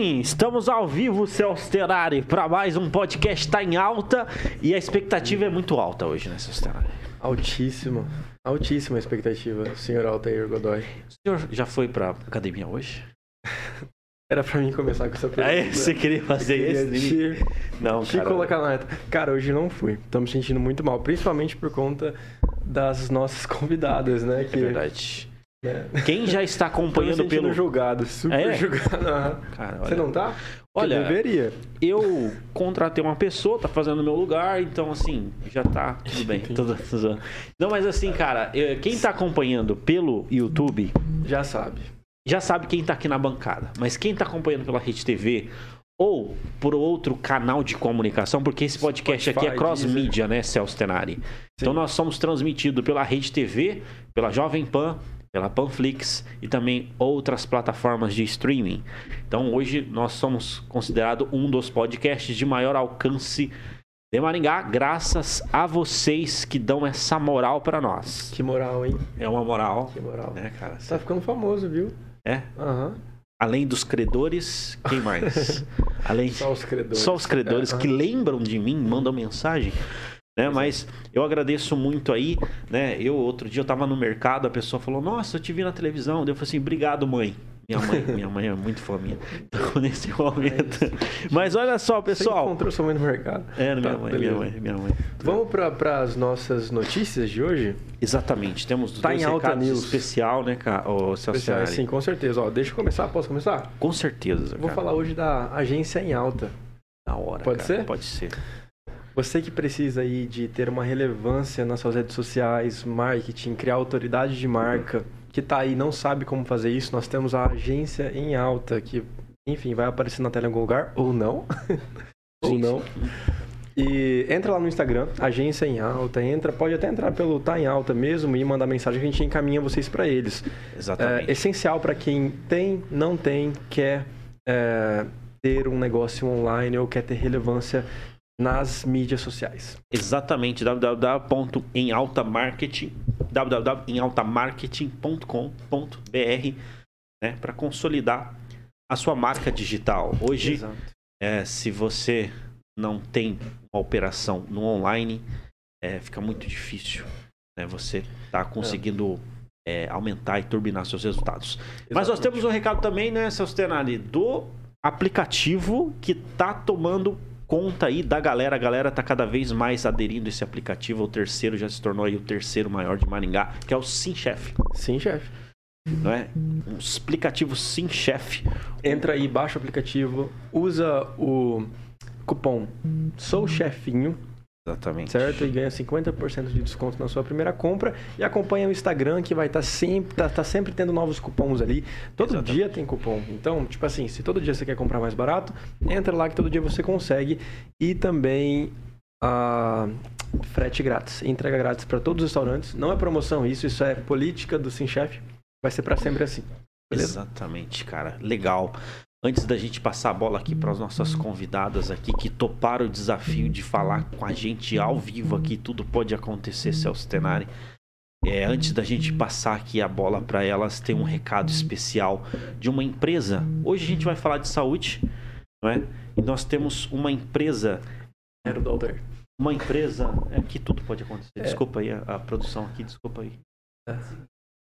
Estamos ao vivo, Celso Terari, para mais um podcast está em alta e a expectativa é muito alta hoje, né, Celso Terari? Altíssima, altíssima expectativa, senhor Altair Godoy. O senhor já foi para academia hoje? Era pra mim começar com essa pergunta. É, você queria fazer queria te, Não, te cara. colocar na reta. Cara, hoje não fui. Me sentindo muito mal, principalmente por conta das nossas convidadas, né? É verdade. Né? Quem já está acompanhando pelo... julgado, super É? julgado. Aham. Cara, Você não tá? Olha, Eu deveria. eu contratei uma pessoa, tá fazendo no meu lugar, então assim, já tá tudo bem. Tudo, tudo. Não, mas assim, cara, quem tá acompanhando pelo YouTube Já sabe. já sabe quem tá aqui na bancada. Mas quem tá acompanhando pela Rede TV ou por outro canal de comunicação, porque esse podcast aqui é Spotify, cross-mídia, né, Celso Tenari? Então nós somos transmitidos pela Rede TV, pela Jovem Pan, pela Panflix e também outras plataformas de streaming. Então hoje nós somos considerado um dos podcasts de maior alcance de Maringá, graças a vocês que dão essa moral pra nós. Que moral, hein? É uma moral, Que moral. né, cara? Tá ficando famoso, viu? É? Aham. Além dos credores, quem mais? Além Só os credores. só os credores É, que lembram de mim, mandam mensagem. Né? Mas eu agradeço muito aí, né? Eu outro dia eu tava no mercado, a pessoa falou: "Nossa, eu te vi na televisão". Eu falei assim: "Obrigado, mãe". Minha mãe, minha mãe é muito fã minha. Então, nesse momento. Mas olha só, Você pessoal. encontrou sua mãe no mercado. É, minha Tá, mãe, beleza. minha mãe, minha mãe. Vamos para as nossas notícias de hoje? Exatamente. Temos Tá dois em alta news. especial, né, cara? Especiais, Tenari? sim, com certeza. Ó, deixa eu começar, posso começar? Com certeza. Vou cara. falar hoje da agência em alta. na hora. Pode cara. ser? Pode ser. Você que precisa aí de ter uma relevância nas suas redes sociais, marketing, criar autoridade de marca, que tá aí e não sabe como fazer isso, nós temos a agência em alta, que, enfim, vai aparecer na tela em algum lugar, ou não. ou não. E entra lá no Instagram, agência em alta, entra, pode até entrar pelo tá em alta mesmo e mandar mensagem que a gente encaminha vocês para eles. Exatamente. É essencial para quem tem, não tem, quer é, ter um negócio online ou quer ter relevância nas mídias sociais. Exatamente, www.emaltamarketing www.emaltamarketing.com.br né, para consolidar a sua marca digital. Hoje, é, se você não tem uma operação no online, é, fica muito difícil né, você tá conseguindo é, aumentar e turbinar seus resultados. Mas nós Exatamente. temos um recado também, né, Celso Tenari, do aplicativo que tá tomando conta aí da galera. A galera tá cada vez mais aderindo a esse aplicativo. O terceiro já se tornou aí o terceiro maior de Maringá, que é o SimChef, Sim, chefe. não é? Um aplicativo SimChef. Entra aí, baixa o aplicativo, usa o cupom Sou Chefinho, Exatamente. certo? E ganha 50% de desconto na sua primeira compra. E acompanha o Instagram, que vai estar sempre, tá, tá sempre tendo novos cupons ali. Todo Exatamente. dia tem cupom. Então, tipo assim, se todo dia você quer comprar mais barato, entra lá que todo dia você consegue. E também a frete grátis, entrega grátis para todos os restaurantes. Não é promoção isso, isso é política do SimChef. Vai ser para sempre assim. Beleza? Exatamente, cara. Legal. Antes da gente passar a bola aqui para as nossas convidadas aqui que toparam o desafio de falar com a gente ao vivo aqui, tudo pode acontecer, Celso Tenari. É, antes da gente passar aqui a bola para elas, tem um recado especial de uma empresa. Hoje a gente vai falar de saúde, não é? E nós temos uma empresa, Era Alter. uma empresa, é que tudo pode acontecer. É. Desculpa aí a, a produção aqui, desculpa aí.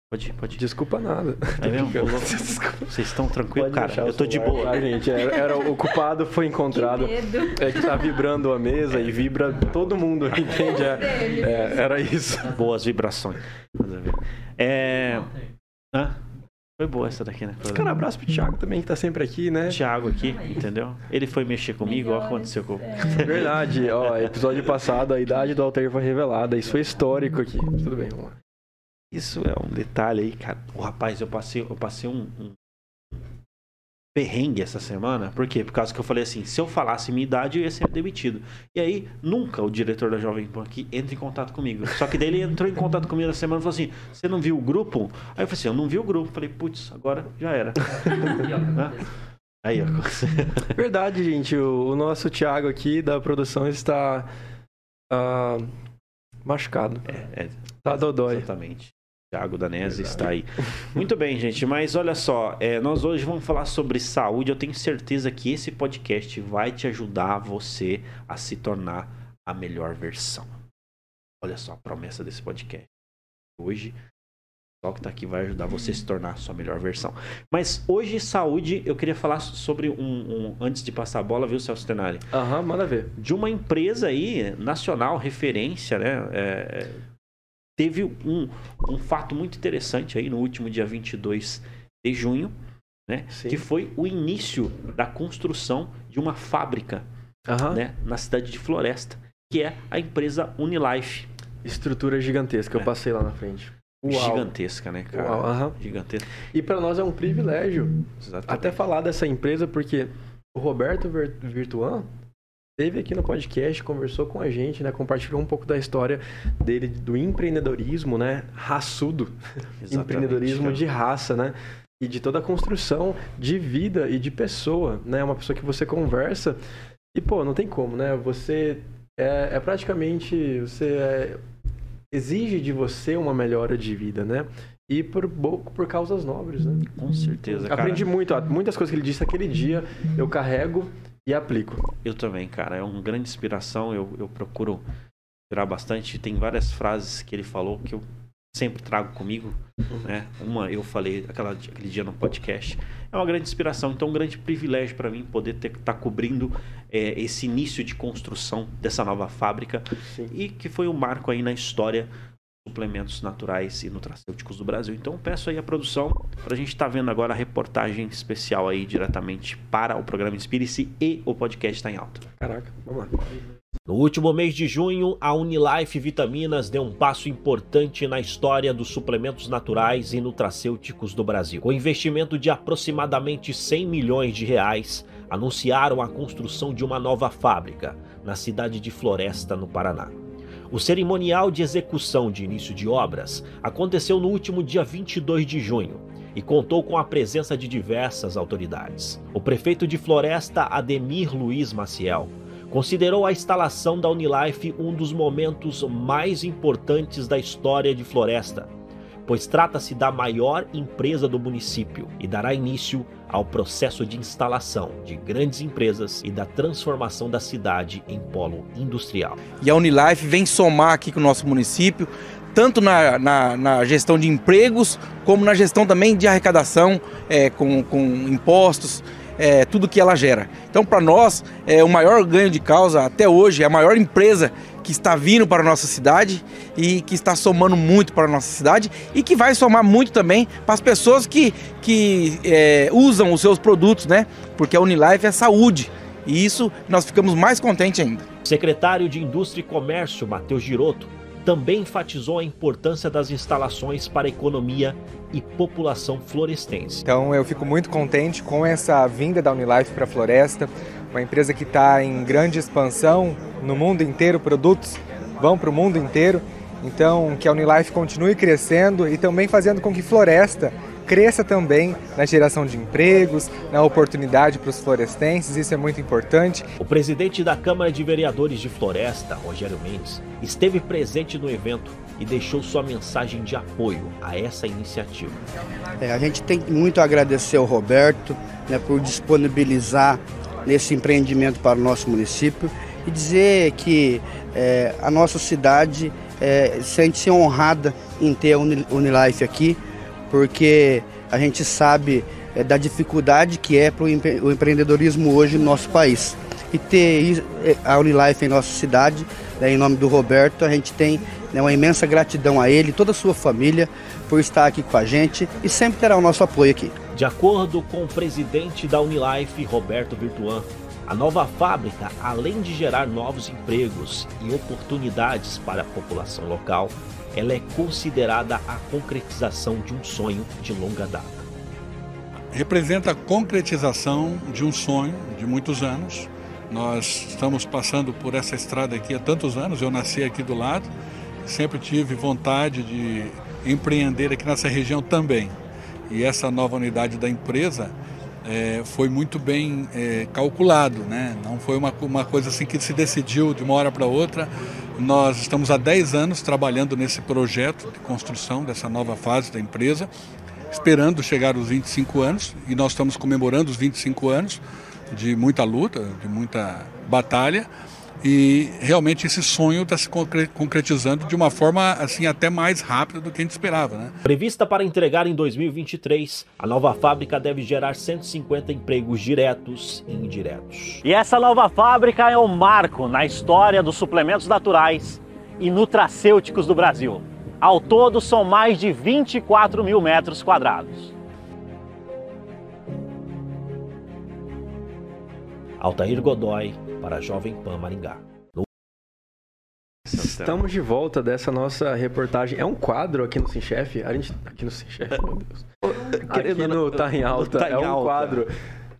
É. Pode, pode. Desculpa nada. É mesmo? Vocês estão tranquilos, cara? Eu tô de boa. Tá, gente? Era, era- o culpado foi encontrado. Que medo. É que tá vibrando a mesa e vibra todo mundo, entende? É, é, era isso. Boas vibrações. É. Hã? Foi boa essa daqui, né? Foi Cara, abraço pro Thiago também, que tá sempre aqui, né? Thiago aqui, entendeu? Ele foi mexer comigo, que aconteceu com. Verdade, ó, episódio passado a idade do Altair foi revelada, isso foi histórico aqui. Tudo bem, vamos lá. Isso é um detalhe aí, cara. O rapaz, eu passei, eu passei um, um perrengue essa semana. Por quê? Por causa que eu falei assim, se eu falasse minha idade, eu ia ser demitido. E aí, nunca o diretor da Jovem Pan aqui entra em contato comigo. Só que daí ele entrou em contato comigo na semana e falou assim, você não viu o grupo? Aí eu falei assim, eu não vi o grupo. Falei, putz, agora já era. Aí, ó. Verdade, gente, o, o nosso Thiago aqui da produção está ah, machucado. É, é, Tá dodói. Exatamente. Thiago Danese está aí. Muito bem, gente, mas olha só, é, nós hoje vamos falar sobre saúde. Eu tenho certeza que esse podcast vai te ajudar você a se tornar a melhor versão. Olha só a promessa desse podcast. Hoje, só que está aqui vai ajudar você a se tornar a sua melhor versão. Mas hoje, saúde, eu queria falar sobre um. um antes de passar a bola, viu, Celso Tenari? Aham, manda ver. De uma empresa aí, nacional, referência, né? É, teve um, um fato muito interessante aí no último dia 22 de junho, né? Sim. Que foi o início da construção de uma fábrica Aham. né? na cidade de Floresta, que é a empresa Unilife. Estrutura gigantesca, eu É. passei lá na frente. Uau. Gigantesca, né, cara? Uau, aham. Gigantesca. E para nós é um privilégio Exatamente. até falar dessa empresa, porque o Roberto Vir- Virtuan esteve aqui no podcast, conversou com a gente, né? Compartilhou um pouco da história dele, do empreendedorismo, né? Raçudo. Exatamente, empreendedorismo cara. de raça, né? E de toda a construção de vida e de pessoa, né? Uma pessoa que você conversa e, pô, não tem como, né? Você é, é praticamente... Você é- exige de você uma melhora de vida, né? E por, por causas nobres, né? Com certeza, cara. Aprendi muito, ó, muitas coisas que ele disse aquele dia, eu carrego e aplico. Eu também, cara. É uma grande inspiração. Eu, eu procuro inspirar bastante. Tem várias frases que ele falou que eu sempre trago comigo. Né? Uma eu falei aquela, aquele dia no podcast. É uma grande inspiração. Então, um grande privilégio para mim poder estar cobrindo é, esse início de construção dessa nova fábrica. Sim. E que foi um marco aí na história suplementos naturais e nutracêuticos do Brasil. Então, peço aí a produção para a gente estar vendo agora a reportagem especial aí diretamente para o programa Inspire-se e o podcast está em alta. Caraca, vamos lá. No último mês de junho, a Unilife Vitaminas deu um passo importante na história dos suplementos naturais e nutracêuticos do Brasil. Com investimento de aproximadamente 100 milhões de reais, anunciaram a construção de uma nova fábrica na cidade de Floresta, no Paraná. O cerimonial de execução de início de obras aconteceu no último dia 22 de junho e contou com a presença de diversas autoridades. O prefeito de Floresta, Ademir Luiz Maciel, considerou a instalação da Unilife um dos momentos mais importantes da história de Floresta, pois trata-se da maior empresa do município e dará início ao processo de instalação de grandes empresas e da transformação da cidade em polo industrial. E a Unilife vem somar aqui com o nosso município, tanto na, na, na gestão de empregos, como na gestão também de arrecadação é, com, com impostos, é, tudo que ela gera. Então, para nós, é o maior ganho de causa até hoje, é a maior empresa que está vindo para a nossa cidade e que está somando muito para a nossa cidade e que vai somar muito também para as pessoas que, que é, usam os seus produtos, né? Porque a Unilife é saúde e isso nós ficamos mais contentes ainda. O secretário de Indústria e Comércio, Matheus Giroto, também enfatizou a importância das instalações para a economia e população florestense. Então eu fico muito contente com essa vinda da Unilife para a Floresta, uma empresa que está em grande expansão no mundo inteiro, produtos vão para o mundo inteiro. Então que a Unilife continue crescendo e também fazendo com que Floresta cresça também na geração de empregos, na oportunidade para os florestenses, isso é muito importante. O presidente da Câmara de Vereadores de Floresta, Rogério Mendes, esteve presente no evento e deixou sua mensagem de apoio a essa iniciativa. É, a gente tem muito a agradecer ao Roberto né, por disponibilizar nesse empreendimento para o nosso município e dizer que é, a nossa cidade é, sente-se honrada em ter a Uni- Unilife aqui, porque a gente sabe é, da dificuldade que é para o empre- o empreendedorismo hoje no nosso país. E ter é, a Unilife em nossa cidade, né, em nome do Roberto, a gente tem né, uma imensa gratidão a ele, toda a sua família, por estar aqui com a gente e sempre terá o nosso apoio aqui. De acordo com o presidente da Unilife, Roberto Virtuan, a nova fábrica, além de gerar novos empregos e oportunidades para a população local, ela é considerada a concretização de um sonho de longa data. representa a concretização de um sonho de muitos anos. Nós estamos passando por essa estrada aqui há tantos anos, eu nasci aqui do lado, sempre tive vontade de empreender aqui nessa região também. E essa nova unidade da empresa eh, foi muito bem eh, calculado, né? não foi uma, uma coisa assim que se decidiu de uma hora para outra. Nós estamos há 10 anos trabalhando nesse projeto de construção dessa nova fase da empresa, esperando chegar aos 25 anos, e nós estamos comemorando os 25 anos de muita luta, de muita batalha e realmente esse sonho está se concretizando de uma forma assim até mais rápida do que a gente esperava, né? Prevista para entregar em 2023, a nova fábrica deve gerar 150 empregos diretos e indiretos. E essa nova fábrica é um marco na história dos suplementos naturais e nutracêuticos do Brasil. Ao todo, são mais de 24 mil metros quadrados. Altair Godoy, para a Jovem Pan Maringá. Estamos de volta dessa nossa reportagem. É um quadro aqui no Sinchef. A gente. Aqui no Sinchef, meu Deus. Aqui no Tá em Alta. Tá em é um alta. quadro.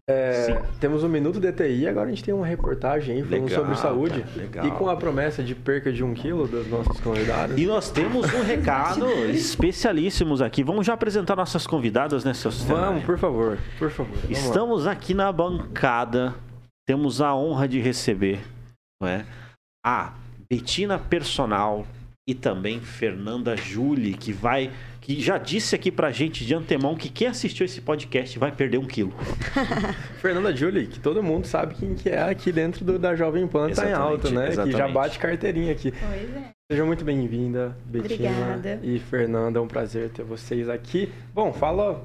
É, temos um minuto DTI, agora a gente tem uma reportagem aí falando legal, sobre saúde. Cara, e com a promessa de perca de um quilo dos nossos convidados. E nós temos um recado especialíssimos aqui. Vamos já apresentar nossas convidadas, né, seus Vamos, por favor, por favor. Estamos lá. aqui na bancada temos a honra de receber não é, a Betina Personal e também Fernanda Julie, que vai que já disse aqui pra gente de antemão que quem assistiu esse podcast vai perder um quilo. Fernanda Julie, que todo mundo sabe quem que é aqui dentro do, da Jovem Pan, tá em alta, né? Exatamente. Que já bate carteirinha aqui. Pois é. Seja muito bem-vinda, Betina Obrigada. e Fernanda. É um prazer ter vocês aqui. Bom, fala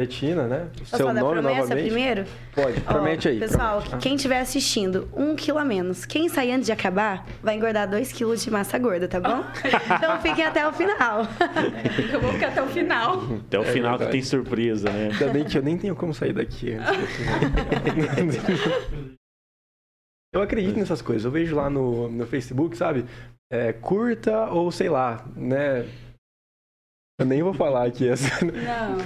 Betina, né? O seu nome novamente. primeiro? Pode, promete aí. Pessoal, promete. quem estiver assistindo, um quilo a menos. Quem sair antes de acabar, vai engordar dois quilos de massa gorda, tá bom? então fiquem até o final. eu vou ficar até o final. Até o é final verdade. que tem surpresa, né? Ainda bem que eu nem tenho como sair daqui antes Eu acredito nessas coisas. Eu vejo lá no, no Facebook, sabe? É, curta ou sei lá, né? Eu nem vou falar aqui essa. Não.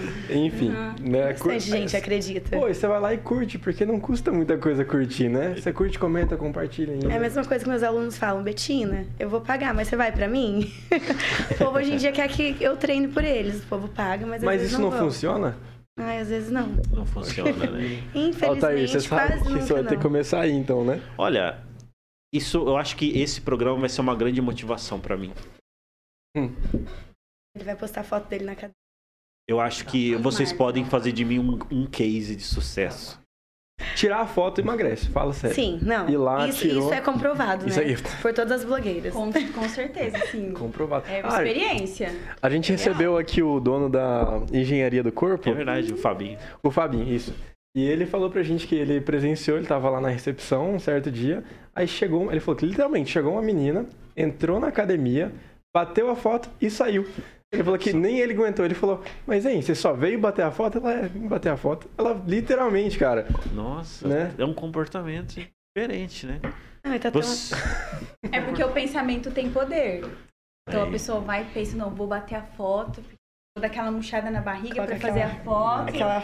Enfim, uhum. né? Bastante gente acredita. Pô, você vai lá e curte, porque não custa muita coisa curtir, né? Você curte, comenta, compartilha. Ainda. É a mesma coisa que meus alunos falam, Betina, eu vou pagar, mas você vai pra mim? o povo hoje em dia quer que eu treine por eles. O povo paga, mas Mas isso não, não funciona? Ai, às vezes não. Não funciona, né? Infelizmente, Altair, você sabe que isso vai ter que começar aí, então, né? Olha, isso, eu acho que esse programa vai ser uma grande motivação para mim. Hum. Ele vai postar foto dele na cadeira. Eu acho que vocês podem fazer de mim um, um case de sucesso. Tirar a foto emagrece, fala sério. Sim, não. E lá isso, tirou... isso é comprovado, isso né? Aí... Por todas as blogueiras. Com, com certeza, sim. comprovado. É uma ah, experiência. A gente é recebeu aqui o dono da engenharia do corpo. É verdade, o Fabinho. O Fabinho, isso. E ele falou pra gente que ele presenciou, ele tava lá na recepção um certo dia. Aí chegou, ele falou que literalmente chegou uma menina, entrou na academia, bateu a foto e saiu. Ele falou que nem ele aguentou. Ele falou, mas hein, você só veio bater a foto? Ela é, bater a foto. Ela, literalmente, cara. Nossa, né? é um comportamento diferente, né? Não, tá Você... É porque o pensamento tem poder. Então é. a pessoa vai e pensa, não, vou bater a foto, vou dar aquela murchada na barriga para fazer a foto. Aquela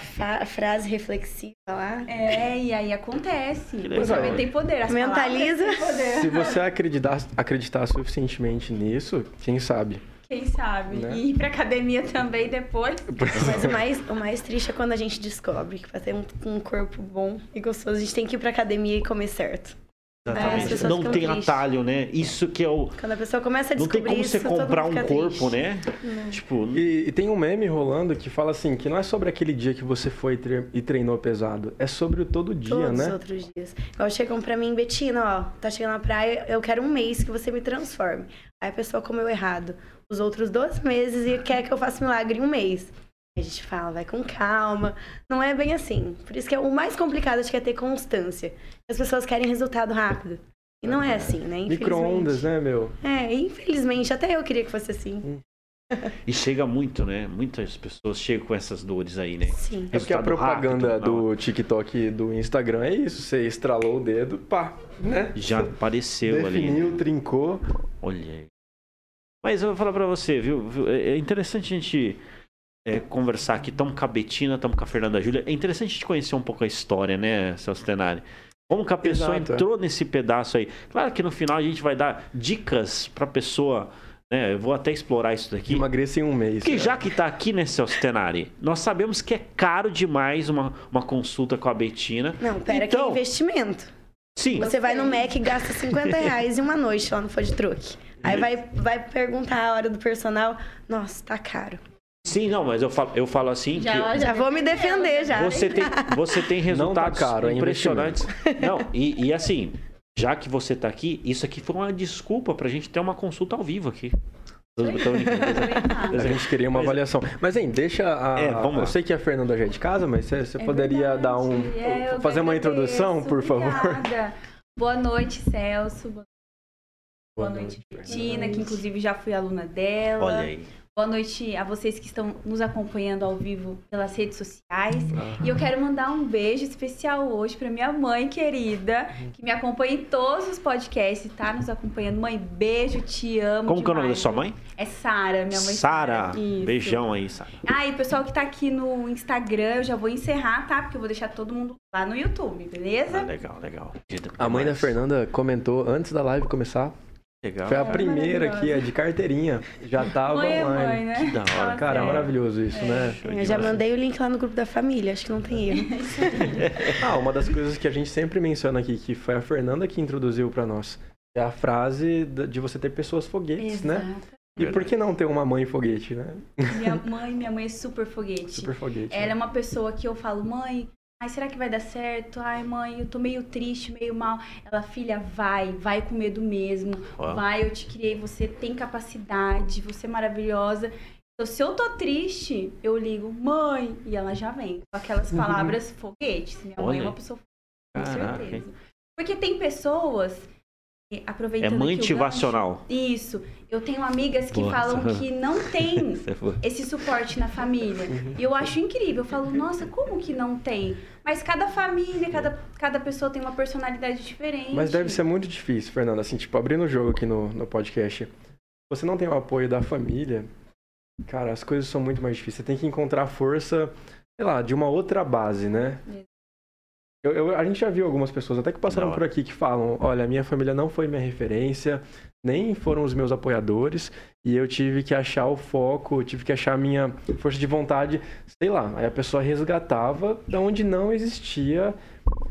frase reflexiva lá. É, e aí acontece. O pensamento tem poder. As Mentaliza. Poder. Se você acreditar, acreditar suficientemente nisso, quem sabe? Quem sabe? Né? E ir pra academia também depois. Mas o mais, o mais triste é quando a gente descobre que pra ter um, um corpo bom e gostoso, a gente tem que ir pra academia e comer certo. Exatamente. É, não tem tristes. atalho, né? Isso que é o. Quando a pessoa começa a descobrir Não tem como isso, você comprar um corpo, triste. né? Não. Tipo. E, e, tem um meme rolando que fala assim: que não é sobre aquele dia que você foi e treinou pesado, é sobre o todo dia, Todos né? Todos os outros dias. Igual chegam pra mim, Betina, ó, tá chegando na praia, eu quero um mês que você me transforme. Aí a pessoa comeu errado os outros dois meses e quer que eu faça milagre em um mês. A gente fala, vai com calma. Não é bem assim. Por isso que é o mais complicado acho que é ter constância. As pessoas querem resultado rápido. E não é assim, né? Micro-ondas, né, meu? É, infelizmente, até eu queria que fosse assim. Hum. E chega muito, né? Muitas pessoas chegam com essas dores aí, né? Sim. É porque a propaganda rápido, do TikTok e do Instagram é isso. Você estralou o dedo, pá, né? Já apareceu Definiu, ali. Definiu, trincou. Olha mas eu vou falar pra você, viu? É, é interessante a gente é, conversar aqui. Estamos com a Betina, estamos com a Fernanda Júlia. É interessante a gente conhecer um pouco a história, né, Celso Tenari? Como que a pessoa Exato, é. entrou é. nesse pedaço aí. Claro que no final a gente vai dar dicas pra pessoa né? Eu vou até explorar isso daqui. Emagreça em um mês. Que já que está aqui, né, Celso Tenari? Nós sabemos que é caro demais uma, uma consulta com a Betina. Não, pera então, que é investimento. Sim. Você vai no Mac e gasta 50 reais em uma noite lá no Food Truck. Aí vai, vai perguntar a hora do personal. Nossa, tá caro. Sim, não, mas eu falo, eu falo assim Já- que Já vou me defender já. você tem, você tem Não tá resultados caro, é impressionantes. Não, e, e assim, já que você tá aqui, isso aqui foi uma desculpa pra gente ter uma consulta ao vivo aqui. A gente queria uma avaliação. Mas, hein, deixa a. É, vamos lá. Eu sei que a Fernanda já é de casa, mas você, você É poderia verdade. dar um. É, fazer uma agradeço. introdução, por favor? Obrigada. Boa noite, Celso. Boa Boa noite, noite, Tina, que inclusive já fui aluna dela. Olha aí. Boa noite a vocês que estão nos acompanhando ao vivo pelas redes sociais. E eu quero mandar um beijo especial hoje para minha mãe querida, que me acompanha em todos os podcasts, tá nos acompanhando. Mãe, beijo, te amo. Como que é o nome da demais. sua mãe? É Sara, minha mãe. Sara. Beijão aí, Sara. Ah, e o pessoal que tá aqui no Instagram, eu já vou encerrar, tá? Porque eu vou deixar todo mundo lá no YouTube, beleza? Ah, legal, legal. A mãe da Fernanda comentou antes da live começar. Legal. Foi a É, primeira aqui, é de carteirinha. Já tava mãe é online. mãe, né? Que da hora. Cara, é sério. maravilhoso isso, né? Eu já mandei o link lá no grupo da família, acho que não tem erro. Ah, uma das coisas que a gente sempre menciona aqui, que foi a Fernanda que introduziu pra nós, é a frase de você ter pessoas foguetes, né? Exato. E por que não ter uma mãe foguete, né? Minha mãe, minha mãe é super foguete. Super foguete. Ela é né? uma pessoa que eu falo, mãe, ai, será que vai dar certo? Ai, mãe, eu tô meio triste, meio mal. Ela, filha, vai, vai com medo mesmo. Ó. Vai, eu te criei, você tem capacidade, você é maravilhosa. Então, se eu tô triste, eu ligo, mãe, e ela já vem. Com aquelas palavras foguetes. Minha mãe Uhum. Olha é uma pessoa com Caraca, certeza. Porque tem pessoas, aproveitando É motivacional. gancho- Isso. Eu tenho amigas que Boa. falam que não tem foi- esse suporte na família. E eu acho incrível. Eu falo, nossa, como que não tem? Mas cada família, cada, cada pessoa tem uma personalidade diferente. Mas deve ser muito difícil, Fernanda. Assim, tipo, abrindo o jogo aqui no, no podcast. Você não tem o apoio da família, cara, as coisas são muito mais difíceis. Você tem que encontrar força, sei lá, de uma outra base, né? Eu, eu- a gente já viu algumas pessoas, até que passaram por aqui, que falam: olha, minha família não foi minha referência, nem foram os meus apoiadores, e eu tive que achar o foco, tive que achar a minha força de vontade, sei lá. Aí a pessoa resgatava da onde não existia,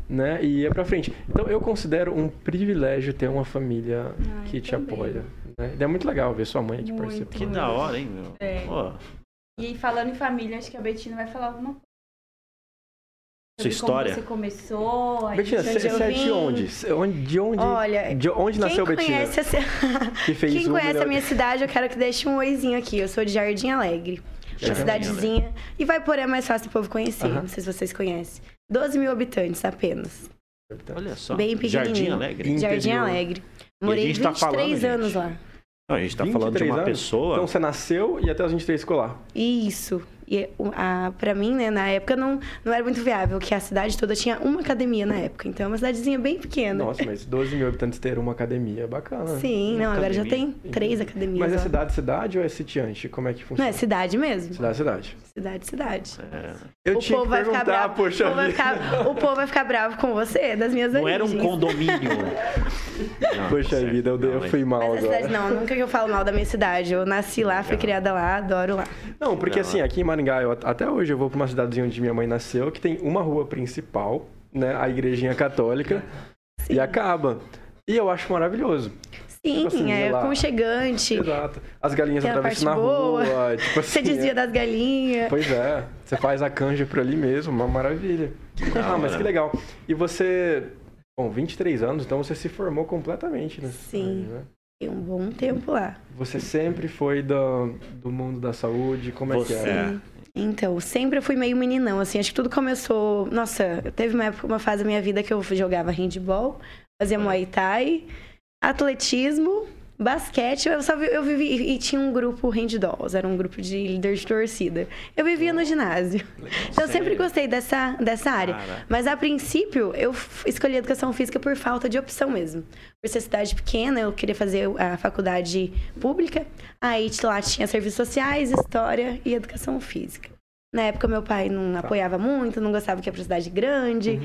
né? E ia pra frente. Então eu considero um privilégio ter uma família Ah, que te também. apoia. Né? E é muito legal ver sua mãe aqui participando. Que da hora, hein, meu? É. Pô, E falando em família, acho que a Betina vai falar alguma coisa. Sua história. Como você começou. Betina, você é de onde? Onde- De onde? Olha, de onde nasceu Quem Betina? Que fez Quem um conhece milhão- a minha cidade, eu quero que deixe um oizinho aqui. Eu sou de Jardim Alegre. Uma Jardim cidadezinha. E vai por é mais fácil o povo conhecer. Aham. Não sei se vocês conhecem. 12 mil habitantes apenas. olha só. Bem Jardim pequenininho. Alegre. Interior. Jardim Alegre. Morei gente tá 23 falando, anos gente. lá. Não, a gente tá falando de 23 uma anos? pessoa. Então você nasceu e até os 23 ficou lá. Isso. E o- a, pra mim, né, na época não, não era muito viável, que a cidade toda tinha uma academia na época. Então é uma cidadezinha bem pequena. Nossa, mas 12 mil habitantes ter uma academia é bacana. Sim, Uma não, agora já tem três academias. Mas é cidade, cidade ou é sitiante? Como é que Não, funciona? é cidade mesmo. Cidade, cidade. Cidade, cidade. É, Eu o tinha povo que vai ficar bravo. poxa o, povo vai vida. ficar, o povo vai ficar bravo com você, das minhas Não era um origens. condomínio. Não, Poxa certo. vida, eu, dei- eu Não, mas- fui mal Mas a agora. cidade não, nunca que eu falo mal da minha cidade. Eu nasci lá, fui criada lá, adoro lá. Não, porque Não, assim, é. aqui em Maringá, eu, até hoje eu vou pra uma cidadezinha onde minha mãe nasceu, que tem uma rua principal, né? A igrejinha católica, e acaba. E eu acho maravilhoso. Sim, assim, é aconchegante. Exato. As galinhas atravessam na boa. rua. Tipo assim, Você desvia é- das galinhas. Pois é, você faz a canja por ali mesmo, uma maravilha. Ah, mas que legal. E você, bom, 23 anos, então você se formou completamente nessa Sim. área, né? Tem um bom tempo lá. Você sempre foi do, do mundo da saúde, como é Você- que era? É. Então, sempre eu fui meio meninão, assim. Acho que tudo começou... Nossa, teve uma época, uma fase da minha vida que eu jogava handball, fazia muay thai, atletismo, basquete. Eu só vi- eu vivi... E tinha um grupo handballs, era um grupo de líder de torcida. Eu vivia no ginásio. Então, eu sempre gostei dessa, dessa área. Cara. Mas, a princípio, eu escolhi educação física por falta de opção mesmo. Por ser cidade pequena, eu queria fazer a faculdade pública. Aí lá tinha serviços sociais, história e educação física. Na época, meu pai não apoiava muito, não gostava que ia pra cidade grande.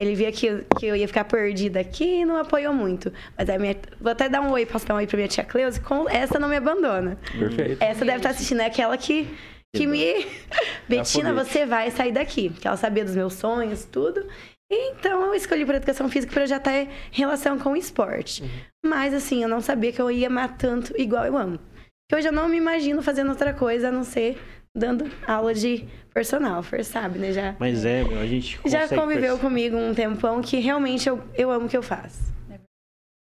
Ele via que, eu- que eu ia ficar perdida aqui e não apoiou muito. Mas a minha... Vou até dar um oi, posso dar um oi pra minha tia Cleusa? Com... Essa não me abandona. Perfeito. Essa deve estar assistindo, é aquela que, que me. Betina, você vai sair daqui. Que ela sabia dos meus sonhos, tudo. Então eu escolhi por educação física para já ter relação com o esporte. Mas assim, eu não sabia que eu ia amar tanto igual eu amo. Que hoje eu não me imagino fazendo outra coisa a não ser dando aula de personal, Fer sabe, né? Já, Mas é, meu, a gente já conviveu perce- comigo um tempão que realmente eu, eu amo o que eu faço.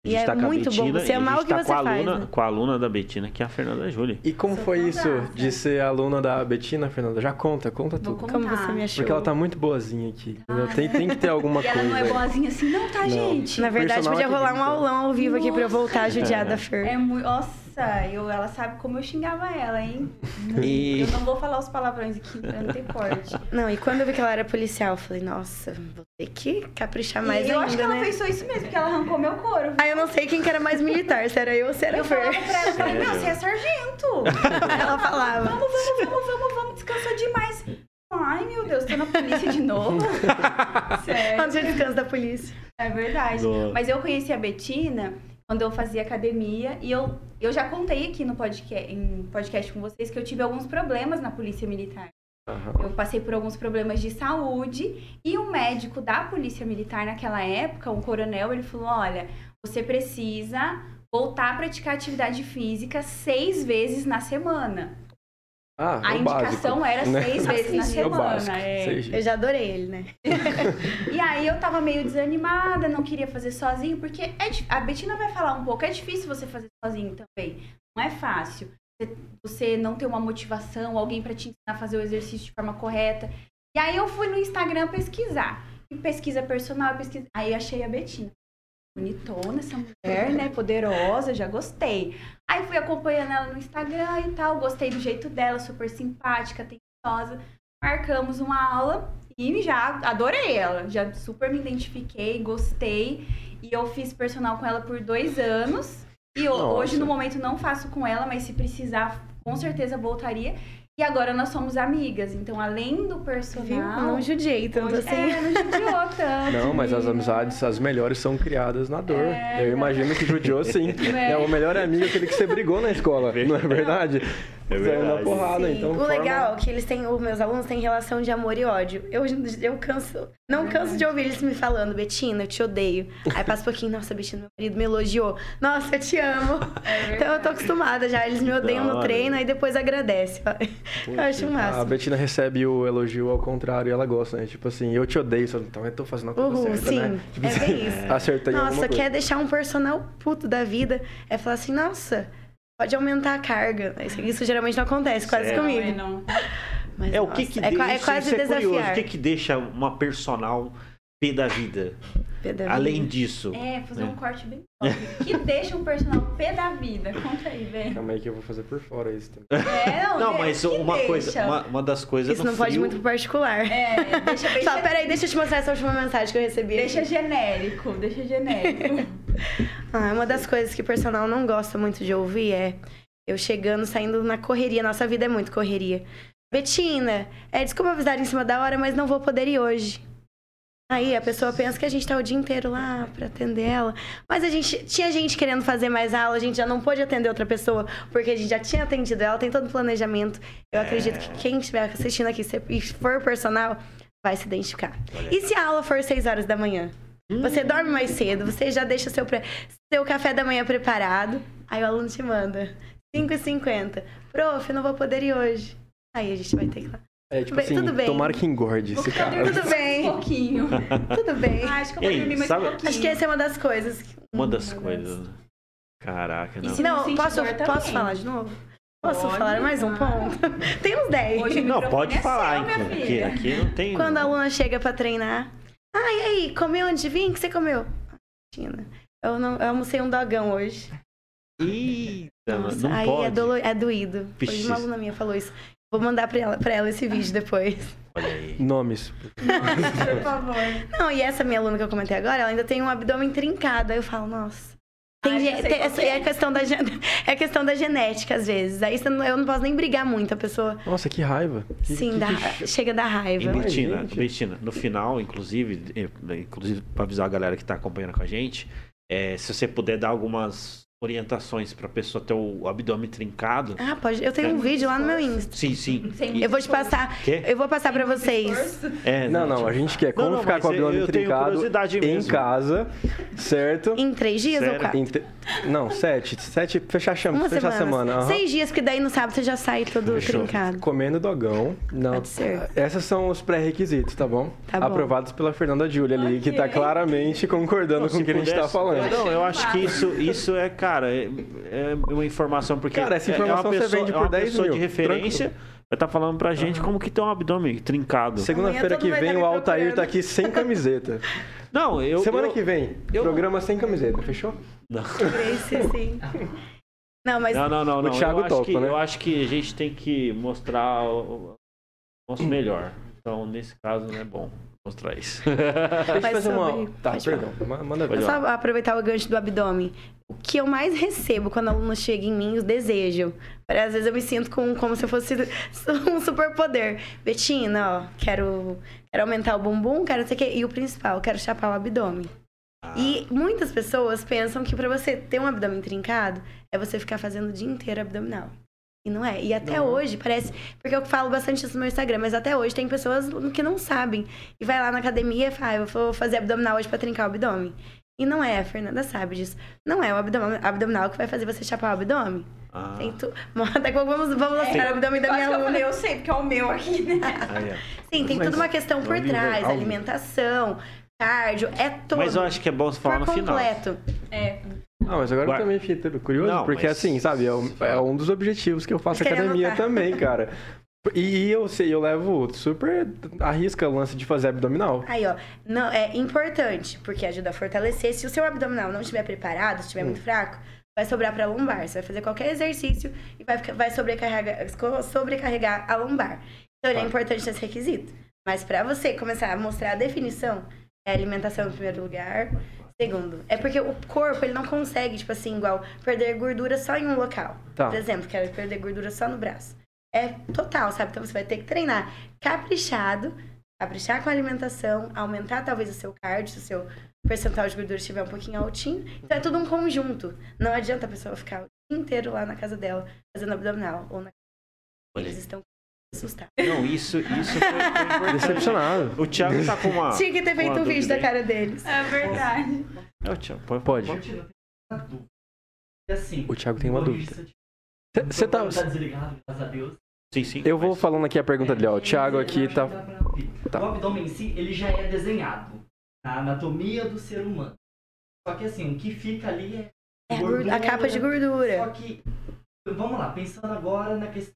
E é tá muito bom Betina você e a amar o que tá você com a faz, aluna, né? Com a aluna da Betina, que é a Fernanda Júlia. E como Sou foi isso de ser aluna da Betina, Fernanda? Já conta, conta Vou tudo. contar. Como você me achou? Porque ela tá muito boazinha aqui. Ah, Tem, tem que ter alguma E ela coisa. não é boazinha assim, não, tá, Não. gente? Na verdade, personal podia é rolar um aulão ao vivo aqui pra eu voltar a judiar da Fer. É muito. Nossa, eu, ela sabe como eu xingava ela, hein? E- Eu não vou falar os palavrões aqui pra não ter corte. Não, e quando eu vi que ela era policial, eu falei, nossa, vou ter que caprichar mais e eu ainda, acho que ela né? pensou isso mesmo, porque ela arrancou meu couro. Aí eu não sei quem que era mais militar, se era eu ou se era Eu Fer. falava pra ela, eu falei, não, você é sargento. Ela falava. Vamos, vamos, vamos, vamos, vamos, descansou demais. Ai, meu Deus, tô na polícia de novo. Sério. Onde eu descanso da polícia. É verdade. Nossa. Mas eu conheci a Betina quando eu fazia academia e eu, eu já contei aqui no podcast, em podcast com vocês que eu tive alguns problemas na polícia militar. Aham. Eu passei por alguns problemas de saúde e o médico da polícia militar naquela época, um coronel, ele falou: olha, você precisa voltar a praticar atividade física seis vezes na semana. Ah, A é o indicação básico, era né? seis vezes na É semana. básico, é. Eu já adorei ele, né? E aí eu tava meio desanimada, não queria fazer sozinho, porque é, a Betina vai falar um pouco, é difícil você fazer sozinho também. Não é fácil. Você- não ter uma motivação, alguém pra te ensinar a fazer o exercício de forma correta. E aí eu fui no Instagram pesquisar. E pesquisa personal, pesquisa. Aí eu achei a Betina. Bonitona essa mulher, né? Poderosa, já gostei. Aí fui acompanhando ela no Instagram e tal, gostei do jeito dela, super simpática, atenciosa. Marcamos uma aula e já adorei ela. Já super me identifiquei, gostei. E eu fiz personal com ela por dois anos. E Nossa. hoje, no momento, não faço com ela, mas se precisar, com certeza voltaria. E agora nós somos amigas. Então, além do personal. Não judiei tanto hoje- assim. É, não judiou tanto. Não, mas as amizades, as melhores são criadas na dor. É, eu não. imagino que judiou sim. É. É. o melhor amigo aquele que você brigou na escola, não é verdade? É Saiu na porrada, Sim. então o forma- legal é que eles têm, os meus alunos têm relação de amor e ódio. Eu, eu canso, não canso de ouvir eles me falando, Betina, eu te odeio. Aí passa um pouquinho, nossa, Betina, meu marido me elogiou. Nossa, eu te amo. então eu tô acostumada já, eles me odeiam no treino, aí depois agradecem. Eu acho o A máximo. Betina recebe o elogio ao contrário e ela gosta, né? Tipo assim, eu te odeio, só- então eu tô fazendo a coisa Uhul, certa, sim, né? Tipo é assim, bem isso. Acertei Nossa, coisa. quer deixar um personal puto da vida, é falar assim, nossa, pode aumentar a carga. Isso, isso geralmente não acontece quase Sério? Não, é comigo. não. Mas, É o nossa, que que é, qua- deixa, é quase isso é curioso, desafiar. o que que deixa uma personal pé da vida? Pé da Além vida. disso. É, fazer É. um corte bem top. que deixa um personal pé da vida. Conta aí, velho. Calma aí que eu vou fazer por fora isso. também. É, não, Não, de- mas que uma deixa. coisa, uma, uma das coisas Isso no não pode frio- muito pro particular. É, deixa bem Só, peraí, deixa eu te mostrar essa última mensagem que eu recebi. Deixa genérico, deixa genérico. Ah, uma das coisas que o personal não gosta muito de ouvir é eu chegando, saindo na correria. Nossa vida é muito correria. Betina, é, desculpa avisar em cima da hora, mas não vou poder ir hoje. Aí a pessoa pensa que a gente tá o dia inteiro lá pra atender ela. Mas a gente tinha gente querendo fazer mais aula, a gente já não pôde atender outra pessoa, porque a gente já tinha atendido ela, tem todo um planejamento. Eu acredito que quem estiver assistindo aqui se e for personal, vai se identificar. E se a aula for 6 horas da manhã? Você dorme mais cedo, você já deixa seu, pre- seu café da manhã preparado, aí o aluno te manda 5h50. Prof, eu não vou poder ir hoje. Aí a gente vai ter que ir lá. É tipo Bem, assim, tudo bem. tomara que engorde esse cara. Tudo bem, Um pouquinho. tudo bem. Ah, acho que eu vou Ei, dormir mais sabe- um pouquinho. Acho que essa é uma das coisas. Uma das coisas. Caraca, E não. se não Não, posso, dor posso falar de novo? Posso Pode, falar mais um ponto? Tem uns 10. Hoje o Não, pode é falar, seu, então. Aqui, aqui não tem. Quando a aluna chega pra treinar. Ah, e aí, comeu onde vim? O que você comeu? Tina, eu, não, eu almocei um dogão hoje. Eita, Nossa, não aí pode. é, dolo, é doído. Hoje uma aluna minha falou isso. Vou mandar pra ela, pra ela esse vídeo depois. Olha aí. Nomes. Por favor. Não, e essa minha aluna que eu comentei agora, ela ainda tem um abdômen trincado. Aí eu falo, nossa. Tem, Ai, ge- tem- que é. é, a questão da, é a questão da genética, às vezes. Aí não- eu não posso nem brigar muito, a pessoa Nossa, que raiva. Que- sim, que- dá, que- chega da raiva. Ai, Betina, no final, inclusive, eh, inclusive para avisar a galera que tá acompanhando com a gente, eh, se você puder dar algumas orientações pra pessoa ter o abdômen trincado. Ah, pode. Eu tenho um vídeo lá no meu Insta. Sim, sim. Sem Eu vou te passar. Quê? Eu vou passar pra vocês. É, Não, não, a gente quer como Não, não, ficar com o abdômen eu tenho trincado em mesmo. casa, certo? Em três dias Sério? ou quatro? Te- Não, sete. Sete, fechar, chama, Uma fechar a semana. semana. aham. Seis dias, porque daí no sábado você já sai todo Fechou. trincado. Comendo dogão. Não. Pode ser. Esses são os pré-requisitos, tá bom? Tá bom. Aprovados pela Fernanda Júlia ali, que tá claramente concordando Não, com o que a gente tá falando. Não, eu acho que isso, isso é, cara, é, é uma informação, porque Cara, essa é- informação é uma você pessoa, vende é por uma 10 pessoa mil, de referência vai estar falando pra gente como que tem um abdômen trincado. Segunda-feira que vem tá o Altair tá aqui sem camiseta. Não, eu... Semana eu- que vem, eu- programa sem camiseta, fechou? Grace, sim. Não, mas Não, não, não, não. Thiago eu, acho topa, que, né? eu acho que a gente tem que mostrar o o nosso melhor. Então, nesse caso, não é bom mostrar isso. Deixa eu fazer uma... sobre- Tá, pode perdão, ma- manda só aproveitar o gancho do abdômen. O que eu mais recebo quando aluno chega em mim, o desejo. Às vezes eu me sinto com, como se eu fosse um superpoder. Betina, ó, quero, quero aumentar o bumbum, quero não sei o quê. E o principal, quero chapar o abdômen. E muitas pessoas pensam que pra você ter um abdômen trincado, é você ficar fazendo o dia inteiro abdominal. E não é. E até hoje, parece. Porque eu falo bastante isso no meu Instagram, mas até hoje tem pessoas que não sabem. E vai lá na academia e fala, ah, eu vou fazer abdominal hoje pra trincar o abdômen. E não é, a Fernanda sabe disso. Não é o abdominal, abdominal que vai fazer você chapar o abdômen. Ah, Tem tu... Daqui a pouco vamos, vamos mostrar o abdômen da minha que eu falei, aluna. eu sei, porque é o meu aqui, né? Sim, tem Mas toda uma questão por ao vivo, trás, alimentação, cardio, é todo. Mas eu acho que é bom você falar no por final. completo. É. Não, mas agora Guarda. eu também fiquei curioso, Não, porque mas- assim, sabe, é um, é um dos objetivos que eu faço academia anotar. também, cara. E, eu sei, eu levo super arrisca o lance de fazer abdominal. Aí, ó, não, é importante, porque ajuda a fortalecer. Se o seu abdominal não estiver preparado, se estiver muito fraco, vai sobrar pra lombar. Você vai fazer qualquer exercício e vai, vai sobrecarregar, sobrecarregar a lombar. Então, ele é Tá. importante nesse requisito. Mas pra você começar a mostrar a definição, é alimentação em primeiro lugar. Segundo, é porque o corpo, ele não consegue, tipo assim, igual, perder gordura só em um local. Tá. Por exemplo, quero perder gordura só no braço. É total, sabe? Então, você vai ter que treinar caprichado, caprichar com a alimentação, aumentar talvez o seu cardio, se o seu percentual de gordura estiver um pouquinho altinho. Então é tudo um conjunto. Não adianta a pessoa ficar o dia inteiro lá na casa dela fazendo abdominal. Ou na... Eles estão assustados. Não, isso, isso foi, foi. Decepcionado. O Thiago tá com uma. Tinha que ter feito um vídeo dúvida da cara deles. É verdade. É, o Thiago, pode. Pode. Assim, O Thiago tem uma dúvida. Você tá. Tá desligado, graças a Deus. Sim, sim. Eu vou falando aqui a pergunta dele, ó. O Thiago aqui tá. Tá. O abdômen em si, ele já é desenhado na anatomia do ser humano. Só que assim, o que fica ali é. É a gor- a capa de gordura. Só que, vamos lá, pensando agora na questão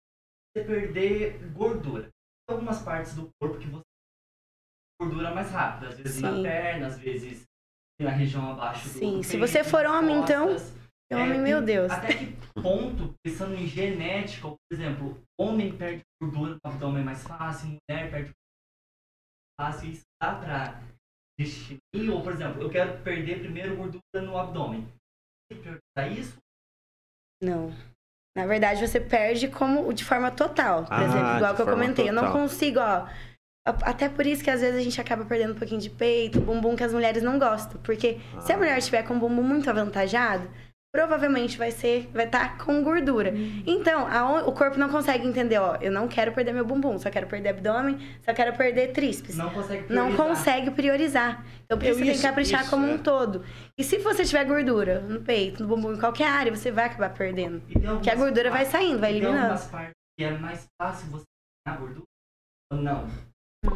de você perder gordura. Tem algumas partes do corpo que você gordura mais rápido, às vezes na Sim. perna, às vezes na região abaixo do Sim, do se peito, você for homem, então, costas. Homem, É, meu Deus. Até que ponto, pensando em genética, por exemplo, homem perde gordura no abdômen mais fácil, mulher perde gordura mais fácil, isso dá pra distinguir? Ou, por exemplo, eu quero perder primeiro gordura no abdômen. Tem que priorizar isso? Não. Na verdade, você perde como de forma total. Por Ah, exemplo, igual que eu comentei. Eu não total. consigo, ó. a- Até por isso que às vezes a gente acaba perdendo um pouquinho de peito, bumbum que as mulheres não gostam. Porque se a Ah. mulher estiver com o bumbum muito avantajado, provavelmente vai ser, vai estar com gordura. Então, aon- o corpo não consegue entender, ó, eu não quero perder meu bumbum, só quero perder abdômen, só quero perder tríceps. Não consegue Não priorizar. consegue priorizar. Então, por Eu isso você tem que caprichar isso, como é. um todo. E se você tiver gordura no peito, no bumbum, em qualquer área, você vai acabar perdendo. Tem Que a gordura vai partes- saindo, vai e tem eliminando. algumas partes que é mais fácil você ganhar gordura? Ou não?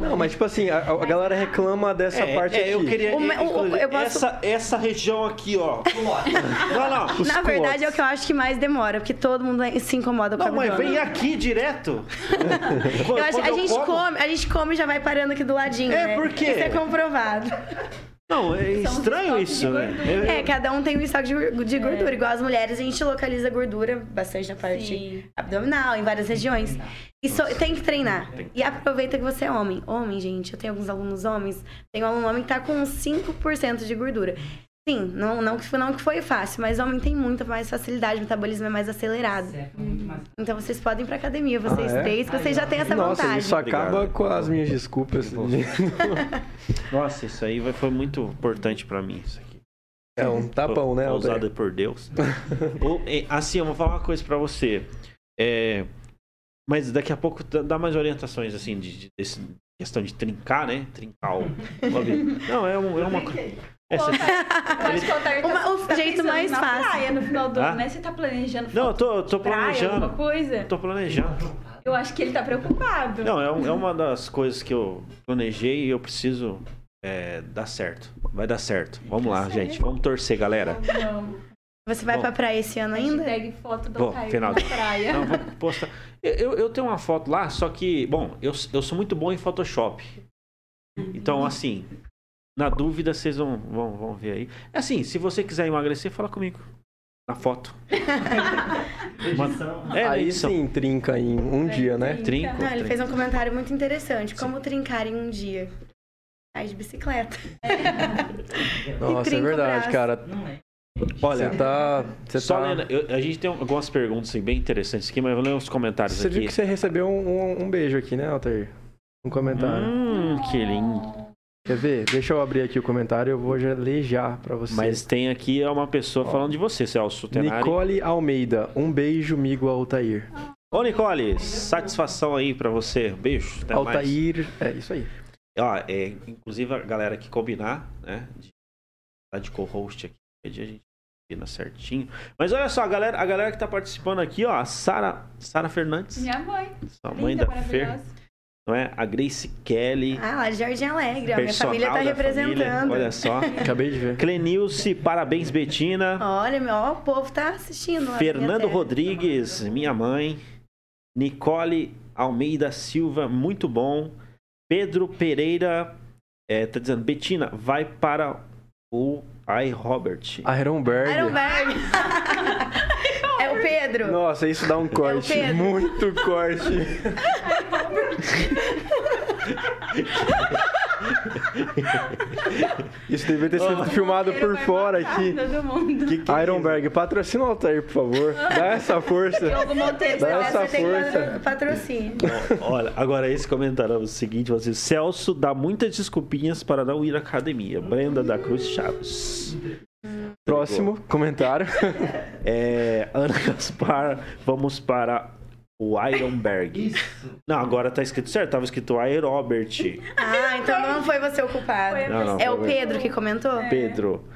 Não, mas tipo assim, a, a galera reclama dessa É, parte é, aqui. eu queria. O o- eu posso- essa, essa região aqui, ó. Não, não. Os Na verdade, é o que eu acho que mais demora, porque todo mundo se incomoda com Não, mas vem aqui direto. Eu acho, a, gente come, a gente come e já vai parando aqui do ladinho, É, né? por quê? Isso é comprovado. Não, é estranho isso, né? É, cada um tem um estoque de, de gordura. Igual as mulheres, a gente localiza gordura bastante na parte Sim. abdominal, em várias regiões. E só- tem que treinar. E aproveita que você é homem. Homem, gente, eu tenho alguns alunos homens. Tem um aluno homem que tá com uns 5% de gordura. Sim, não, não, que foi, não que foi fácil, mas homem tem muita mais facilidade, o metabolismo é mais acelerado. Muito mais. Então vocês podem ir pra academia, vocês Ah, é? três, que vocês já têm essa Nossa, vantagem. isso acaba Obrigado. com as minhas desculpas. Nossa, isso aí foi muito importante pra mim, isso aqui. É um tapão, né? Causada por Deus. É, assim, eu vou falar uma coisa pra você. É, mas daqui a pouco dá- mais orientações, assim, de, de- desse questão de trincar, né? Trincar o. Não, é, um- é uma coisa. É, você- Eu acho que o Altair tá, Uma- o tá jeito mais na fácil. praia no final do Ah? ano, né? Você tá planejando Não, eu tô, eu tô praia, planejando. alguma coisa? Eu tô planejando. Eu acho que ele tá preocupado. Não, é, um- é uma das coisas que eu planejei e eu preciso é, dar certo. Vai dar certo. Vamos lá, gente. Vamos torcer, galera. Não. Você vai Bom. pra praia esse ano ainda? Hashtag foto do Bom, Altair final. na praia. Não, vou postar. Eu, eu, eu tenho uma foto lá, só que, bom, eu, eu sou muito bom em Photoshop. Então, assim, na dúvida, vocês vão, vão, vão ver aí. É assim, se você quiser emagrecer, fala comigo. Na foto. Edição. É, Aí edição. sim, trinca em um É, dia, né? trinca. Não, ele trinco. fez um comentário muito interessante. Como trincar em um dia? Sai de bicicleta. Nossa, é trinca verdade, cara. Não é. Olha, Você tá. Você só tá... lendo, eu- a gente tem algumas perguntas assim, bem interessantes aqui, mas eu vou ler uns comentários Você aqui. viu que você recebeu um, um- um beijo aqui, né, Altair? Um comentário. Hum, que lindo. Quer ver? Deixa eu abrir aqui o comentário, eu vou já ler já pra você. Mas tem aqui uma pessoa falando de você, Celso Tenari. Nicole Almeida, um beijo, amigo Altair. Ô, Nicole, satisfação aí pra você. Beijo. Até mais. Altair, é isso aí. Ó, é, inclusive a galera que combinar, né? De, tá de co-host aqui, a gente combina certinho. Mas olha só, a galera, a galera que tá participando aqui, ó, a Sara, Sara Fernandes, Minha mãe. sua mãe Linda, da Fer. Não é? A Grace Kelly, Ah, lá de Jardim Alegre, ó. Minha personal família tá da representando. família, olha só. Acabei de ver. Clenilce, parabéns, Betina. Olha, meu, ó, o povo tá assistindo. minha Fernando terra. Rodrigues, minha mãe. Nicole Almeida Silva, muito bom. Pedro Pereira, é, tá dizendo, Betina, vai para o I Robert. Ironberg. Ironberg. é o Pedro. Nossa, isso dá um corte. Pedro. muito corte. Isso devia ter sido filmado Ele por fora aqui. Que que é Ironberg, patrocina o Altair, por favor. Dá essa força. Diogo Monteiro. Dá Essa força. patro- patrocínio. Olha, agora esse comentário é o seguinte, você, Celso dá muitas desculpinhas para não ir à academia. Brenda da Cruz Chaves. Próximo comentário. É, Ana Gaspar, vamos para o Ironberg. Isso. Não, agora tá escrito certo, tava escrito Aerobert. Ah, então não foi você o culpado. Não, não, É o Pedro que comentou? Pedro.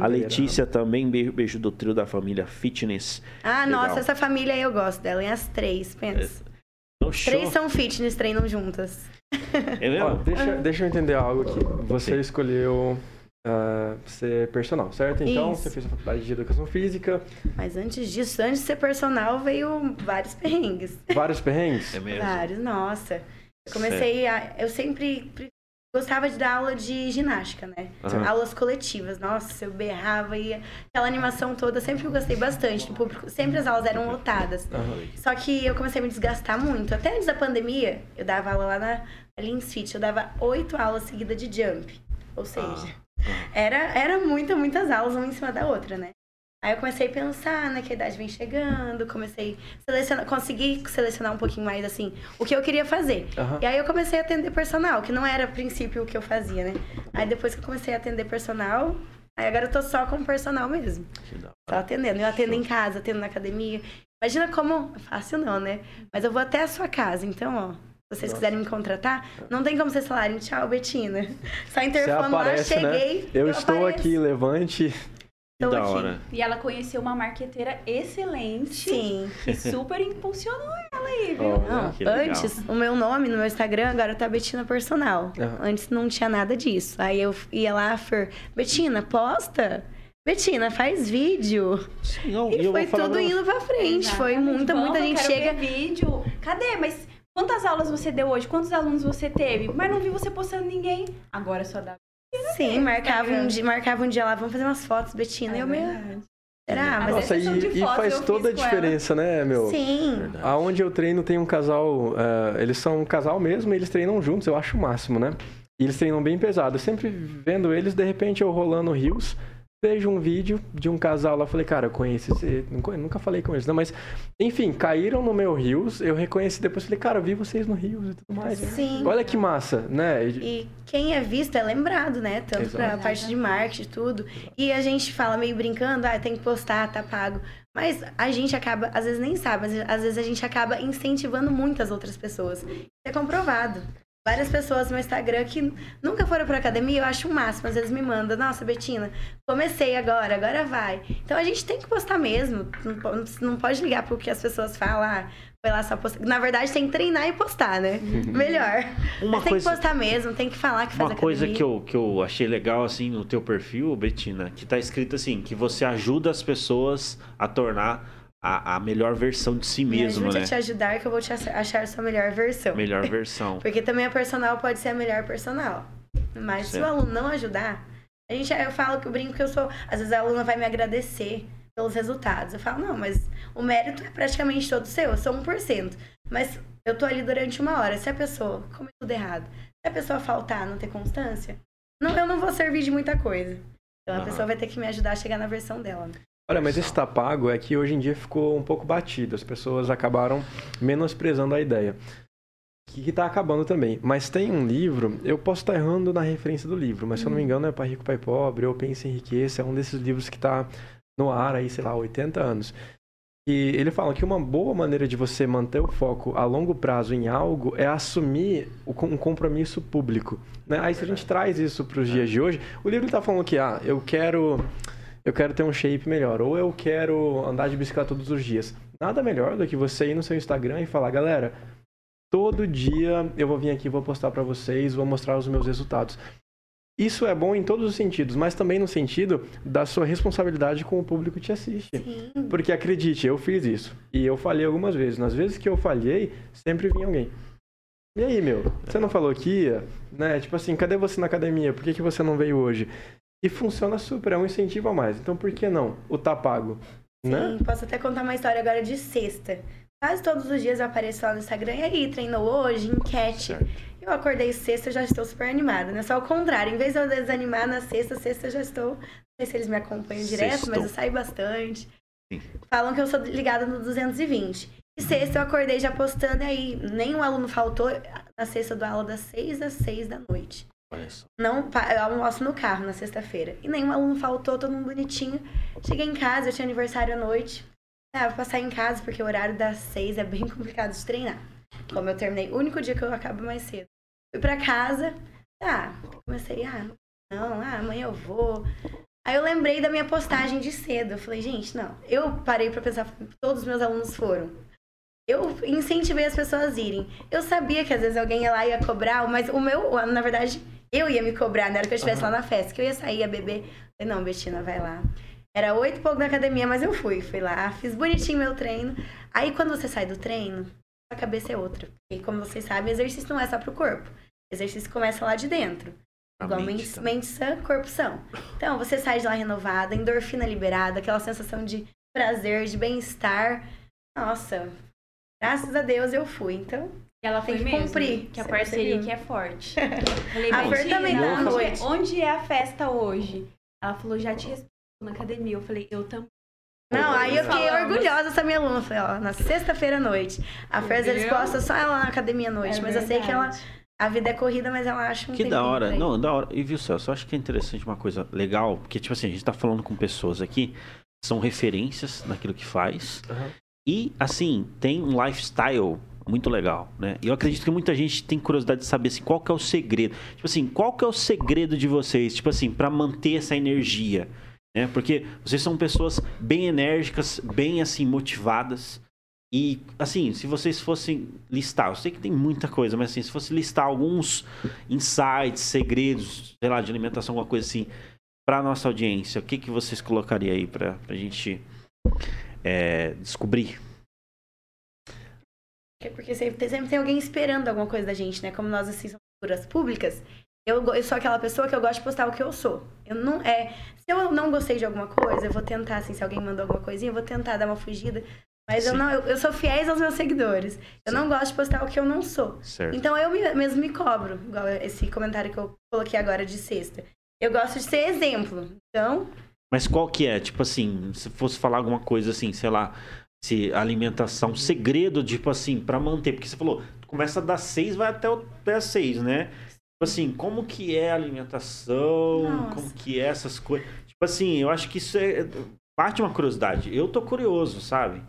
A Letícia também, beijo, do trio da família Fitness. Ah, Legal. nossa, essa família aí eu gosto dela. É as três, pensa. No show. Três são fitness, treinam juntas. É mesmo? Ó, deixa, deixa eu entender algo aqui. Você escolheu ah, ser personal, certo? Então, Isso. você fez a faculdade de educação física, Mas antes disso, antes de ser personal, veio vários perrengues. vários perrengues. É mesmo. Vários, nossa. Eu comecei a. Eu sempre pre- gostava de dar aula de ginástica, né? Aham. Aulas coletivas. Nossa, eu berrava e aquela animação toda. Sempre eu gostei bastante do público. Sempre as aulas eram lotadas. Aham. Só que eu comecei a me desgastar muito. Até antes da pandemia, eu dava aula lá na Lins Fit. Eu dava oito aulas seguidas de jump. Ou seja, era, era muita, muitas aulas, uma em cima da outra, né? Aí eu comecei a pensar, né, que a idade vem chegando, comecei a selecionar, consegui selecionar um pouquinho mais, assim, o que eu queria fazer. Aham. E aí eu comecei a atender personal, que não era a princípio o que eu fazia, né? Aí depois que eu comecei a atender personal, aí agora eu tô só com personal mesmo. Só atendendo. Eu atendo em casa, atendo na academia. Imagina como. Fácil não, né? Mas eu vou até a sua casa, então, ó. Se vocês quiserem me contratar, não tem como vocês falarem tchau, Betina. Só interfone lá, aparece, cheguei. né? Eu, estou apareço. aqui, levante. Tô da aqui. hora. E ela conheceu uma marqueteira excelente. Sim. Que super impulsionou ela aí, viu? Ó, Não, antes, o meu nome no meu Instagram agora tá Betina Personal. Aham. Antes não tinha nada disso. Aí eu ia lá, Fer, Betina, posta. Betina, faz vídeo. Sim, não, E eu foi tudo indo pra frente. Foi Exatamente. muita, Vamos, muita eu gente quero chega. ver vídeo. Cadê? Mas quantas aulas você deu hoje? Quantos alunos você teve? Mas não vi você postando ninguém. Agora só dá. Sim, marcava um, dia, marcava um dia lá, vamos fazer umas fotos, Betina. e eu, meu, será? Mas Nossa, vezes e, e faz toda a com ela. diferença, né, meu? sim. Verdade. Aonde eu treino tem um casal, eh, eles são um casal mesmo, e eles treinam juntos, eu acho o máximo, né? E eles treinam bem pesado. Eu sempre vendo eles, de repente eu rolando rios, vejo um vídeo de um casal lá, falei, cara, eu conheço esse. nunca- falei com eles, não, mas. Enfim, caíram no meu Rios, eu reconheci depois, falei, cara, eu vi vocês no Rios e tudo mais. Sim. Olha que massa, né? E- E quem é visto é lembrado, né? Tanto Exato. pra parte de marketing e tudo. E a gente fala meio brincando, ah, tem que postar, tá pago. Mas a gente acaba, às vezes nem sabe, mas às vezes a gente acaba incentivando muitas outras pessoas. Isso é comprovado. Várias pessoas no Instagram que nunca foram pra academia, eu acho o máximo. Às vezes me mandam, nossa, Betina, comecei agora, agora vai. Então a gente tem que postar mesmo. Não, po- não pode ligar pro que as pessoas falam, ah, foi lá só postar. Na verdade, tem que treinar e postar, né? Melhor. Uma Mas tem coisa- que postar mesmo, tem que falar que faz Uma coisa que eu, que eu achei legal, assim, no teu perfil, Betina, que tá escrito assim, que você ajuda as pessoas a tornar a, a melhor versão de si Me mesmo, ajude né? a te ajudar que eu vou te ach- achar sua melhor versão. Melhor versão. Porque também a personal pode ser a melhor personal. Mas se o Certo. aluno não ajudar, a gente, eu falo que eu brinco que eu sou. Às vezes a aluna vai me agradecer pelos resultados. Eu falo, não, mas o mérito é praticamente todo seu, eu sou 1%. Mas eu tô ali durante uma hora. Se a pessoa comer tudo errado, se a pessoa faltar, não ter constância, não, eu não vou servir de muita coisa. Então a Aham. pessoa vai ter que me ajudar a chegar na versão dela. né? Olha, mas esse tá pago é que hoje em dia ficou um pouco batido. As pessoas acabaram menosprezando a ideia. Que, que tá acabando também. Mas tem um livro, eu posso estar errando na referência do livro, mas se eu não me engano é Pai Rico, Pai Pobre, ou Pense em Riqueza, é um desses livros que tá no ar aí, sei lá, 80 anos. E ele fala que uma boa maneira de você manter o foco a longo prazo em algo é assumir um compromisso público. Né? Aí se a gente traz isso para os dias de hoje, o livro está falando que ah, eu quero eu quero ter um shape melhor, ou eu quero andar de bicicleta todos os dias. Nada melhor do que você ir no seu Instagram e falar, galera, todo dia eu vou vir aqui, vou postar para vocês, vou mostrar os meus resultados. Isso é bom em todos os sentidos, mas também no sentido da sua responsabilidade com o público que te assiste. Sim. Porque acredite, eu fiz isso. E eu falhei algumas vezes. Nas vezes que eu falhei, sempre vinha alguém. E aí, meu? Você não falou que ia? Né? Tipo assim, cadê você na academia? Por que, que você não veio hoje? E funciona super, é um incentivo a mais. Então por que não? O tá pago. Né? Sim, posso até contar uma história agora de sexta. Quase todos os dias eu apareço lá no Instagram. E aí, treinou hoje? Enquete. Certo. Eu acordei sexta, eu já estou super animada, né? Só o contrário. Em vez de eu desanimar na sexta, sexta eu já estou. Não sei se eles me acompanham direto, Sextou. mas eu saio bastante. Sim. Falam que eu sou ligada no 220. E sexta eu acordei já postando e aí. Nenhum aluno faltou na sexta do aula das 6 às 6 da noite. Não, eu almoço no carro na sexta-feira. E nenhum aluno faltou, todo mundo bonitinho. Cheguei em casa, eu tinha aniversário à noite. Ah, vou passar em casa porque o horário das seis é bem complicado de treinar. Como eu terminei, o único dia que eu acabo mais cedo. Fui pra casa, ah, comecei, ah, não, ah, amanhã eu vou. Aí eu lembrei da minha postagem de cedo. Eu falei, gente, não. Eu parei pra pensar, todos os meus alunos foram. Eu incentivei as pessoas a irem. Eu sabia que às vezes alguém ia lá e ia cobrar, mas o meu, na verdade, eu ia me cobrar na hora que eu estivesse lá na festa, que eu ia sair, ia beber. Eu falei, não, Betina, vai lá. Era oito e pouco na academia, mas eu fui. Fui lá, fiz bonitinho meu treino. Aí quando você sai do treino, a cabeça é outra. E como vocês sabem, exercício não é só pro corpo. Exercício começa lá de dentro. A Igual mente mente, mente sã, corpo são. Então, você sai de lá renovada, endorfina liberada, aquela sensação de prazer, de bem-estar. Nossa, graças a Deus eu fui. Então, E ela foi que mesmo, cumprir. que a parceria percebeu? aqui é forte. Falei, A Fer "Betina, também tá à onde, noite." onde é a festa hoje? Ela falou, já te respondo na academia. Eu falei, eu também. Não, aí eu fiquei Falamos. orgulhosa dessa minha aluna. Falei, ó, na sexta-feira à noite. A Fer, às vezes, Entendeu? posta só ela na academia à noite. É mas eu sei que ela. verdade. A vida é corrida, mas ela acha um Que da hora. Não, da hora. E viu, Celso, eu acho que é interessante uma coisa legal, porque, tipo assim, a gente tá falando com pessoas aqui, que são referências naquilo que faz. Aham. E, assim, tem um lifestyle muito legal, né? E eu acredito que muita gente tem curiosidade de saber, assim, qual que é o segredo. Tipo assim, qual que é o segredo de vocês, tipo assim, pra manter essa energia, né? Porque vocês são pessoas bem enérgicas, bem, assim, motivadas. E, assim, se vocês fossem listar, eu sei que tem muita coisa, mas assim, se fosse listar alguns insights, segredos, sei lá, de alimentação, alguma coisa assim, pra nossa audiência, o que, que vocês colocariam aí pra, pra gente é, descobrir? É Porque sempre, sempre tem alguém esperando alguma coisa da gente, né? Como nós, assim, somos figuras públicas, eu, eu sou aquela pessoa que eu gosto de postar o que eu sou. Eu não, é, se eu não gostei de alguma coisa, eu vou tentar, assim, se alguém mandou alguma coisinha, eu vou tentar dar uma fugida. Mas eu não, eu, eu sou fiéis aos meus seguidores. Eu Sim. não gosto de postar o que eu não sou. Certo. Então eu me- mesmo me cobro, igual esse comentário que eu coloquei agora de sexta. Eu gosto de ser exemplo. Então, Mas qual que é? Tipo assim, se fosse falar alguma coisa assim, sei lá, se alimentação, segredo, tipo assim, pra manter. Porque você falou, começa das seis, vai até, o, até as seis, né? Tipo assim, como que é a alimentação? Nossa. Como que é essas coisas? Tipo assim, eu acho que isso é. Parte uma curiosidade. Eu tô curioso, sabe?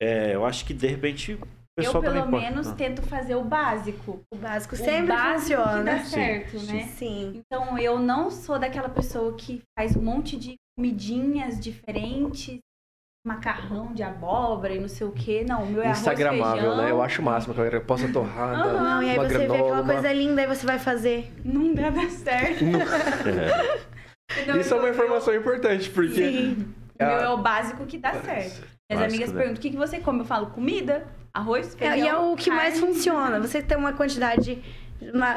É, eu acho que de repente Eu, pelo menos, Ah. tento fazer o básico. O básico O sempre básico funciona. que dá certo, sim. né? Sim. Então, eu não sou daquela pessoa que faz um monte de comidinhas diferentes, macarrão de abóbora e não sei o que. Não, o meu é arroz, Instagramável, feijão. né? Eu acho o máximo que a galera possa torrada, Aham. Não, e aí uma você vê granola, aquela uma- coisa linda, aí você vai fazer. Não dá dar certo. É. Então, Isso é uma eu- informação importante, porque... Sim. O meu é o básico que dá certo. Minhas Básico, amigas né? perguntam, o que, que você come? Eu falo, comida, arroz, É, feijão, e é o que mais carne. funciona. Você tem uma quantidade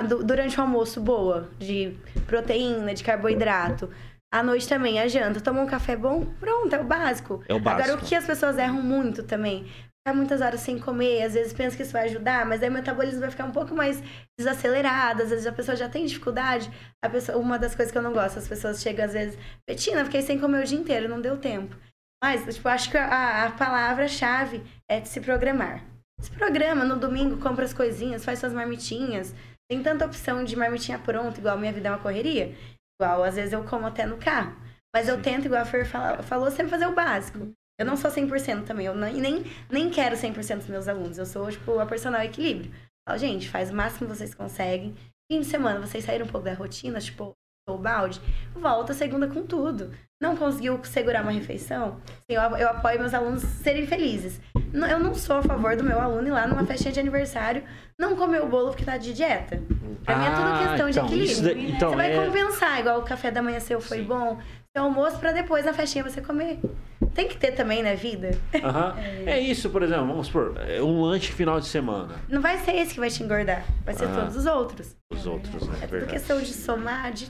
du- durante o almoço boa de proteína, de carboidrato. À noite também, a janta. Toma um café bom, pronto, é o básico. É o básico. Agora, o que as pessoas erram muito também? Ficar muitas horas sem comer, às vezes pensa que isso vai ajudar, mas aí o metabolismo vai ficar um pouco mais desacelerado, às vezes a pessoa já tem dificuldade. A pessoa, uma das coisas que eu não gosto, as pessoas chegam às vezes, Betina, fiquei sem comer o dia inteiro, não deu tempo. Mas, tipo, acho que a, a palavra-chave é de se programar. Se programa no domingo, compra as coisinhas, faz suas marmitinhas. Tem tanta opção de marmitinha pronta, igual minha vida é uma correria. Igual, às vezes eu como até no carro. Mas eu tento, igual a Fer fala- falou, sempre fazer o básico. Eu não sou 100% também, eu não- nem, nem quero 100% dos meus alunos. Eu sou, tipo, a personal equilíbrio. Falo, gente, faz o máximo que vocês conseguem. Fim de semana, vocês saíram um pouco da rotina, tipo, o balde, volta segunda com tudo. Não conseguiu segurar uma refeição? Eu, eu apoio meus alunos serem felizes. Eu não sou a favor do meu aluno ir lá numa festinha de aniversário não comer o bolo porque tá de dieta. Pra mim é tudo Ah, questão então, de equilíbrio. daí- então, você vai é- compensar, igual o café da manhã seu foi bom, seu almoço pra depois na festinha você comer. Tem que ter também na vida. Aham. É isso, por exemplo, vamos supor, é um lanche final de semana. Não vai ser esse que vai te engordar, vai ser Ah. todos os outros. Os outros, né? É tudo questão de somar, de...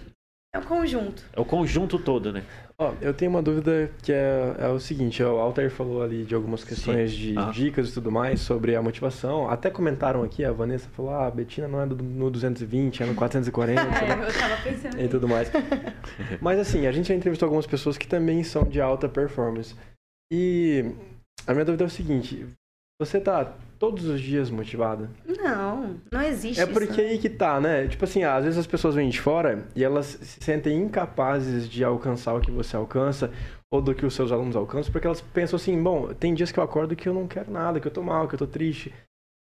é o conjunto. É o conjunto todo, né? Ó, eu tenho uma dúvida que é, é o seguinte, ó, o Alter falou ali de algumas questões de Aham. dicas e tudo mais sobre a motivação. Até comentaram aqui, a Vanessa falou, ah, a Betina não é do- no 220, é no 440 É, eu tava pensando e tudo mais. Mas assim, a gente já entrevistou algumas pessoas que também são de alta performance. E a minha dúvida é o seguinte, você tá todos os dias motivada? Não, não existe É isso. porque aí que tá, né? Tipo assim, às vezes as pessoas vêm de fora e elas se sentem incapazes de alcançar o que você alcança ou do que os seus alunos alcançam, porque elas pensam assim, bom, tem dias que eu acordo que eu não quero nada, que eu tô mal, que eu tô triste.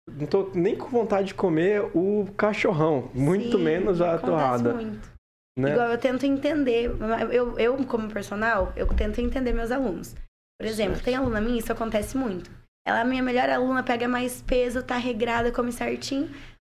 Não tô nem com vontade de comer o cachorrão, muito Sim, menos a torrada, muito. né? Igual eu tento entender, eu, eu como personal, eu tento entender meus alunos. Por exemplo, Certo. tem aluna minha, isso acontece muito. Ela é a minha melhor aluna, pega mais peso, tá regrada, come certinho.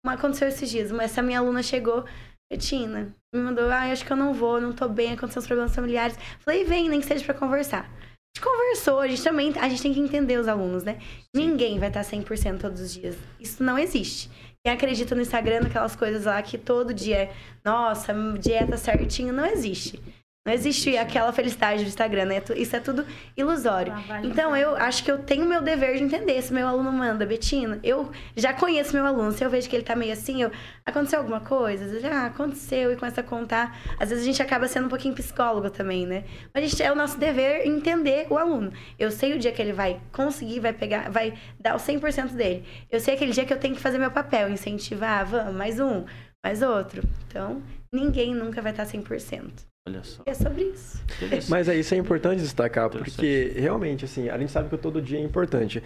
Mas aconteceu esses dias, mas essa minha aluna chegou, Betina, me mandou, ah, acho que eu não vou, não tô bem, aconteceu uns problemas familiares. Falei, vem, nem que seja pra conversar. A gente conversou, a gente também, a gente tem que entender os alunos, né? Ninguém vai estar 100% todos os dias. Isso não existe. Quem acredita no Instagram, naquelas coisas lá que todo dia é, nossa, dieta certinho, não existe. Não existe aquela felicidade do Instagram, né? Isso é tudo ilusório. Então, eu acho que eu tenho meu dever de entender. Se meu aluno manda, Betina, eu já conheço meu aluno. Se eu vejo que ele tá meio assim, eu... Aconteceu alguma coisa? Às vezes, ah, aconteceu, e começa a contar. Às vezes a gente acaba sendo um pouquinho psicólogo também, né? Mas gente, é o nosso dever entender o aluno. Eu sei o dia que ele vai conseguir, vai pegar, vai dar o 100% dele. Eu sei aquele dia que eu tenho que fazer meu papel, incentivar, vamos, mais um, mais outro. Então, ninguém nunca vai estar 100%. Olha só. É sobre isso. Mas é isso é importante destacar, porque realmente, assim, a gente sabe que o todo dia é importante.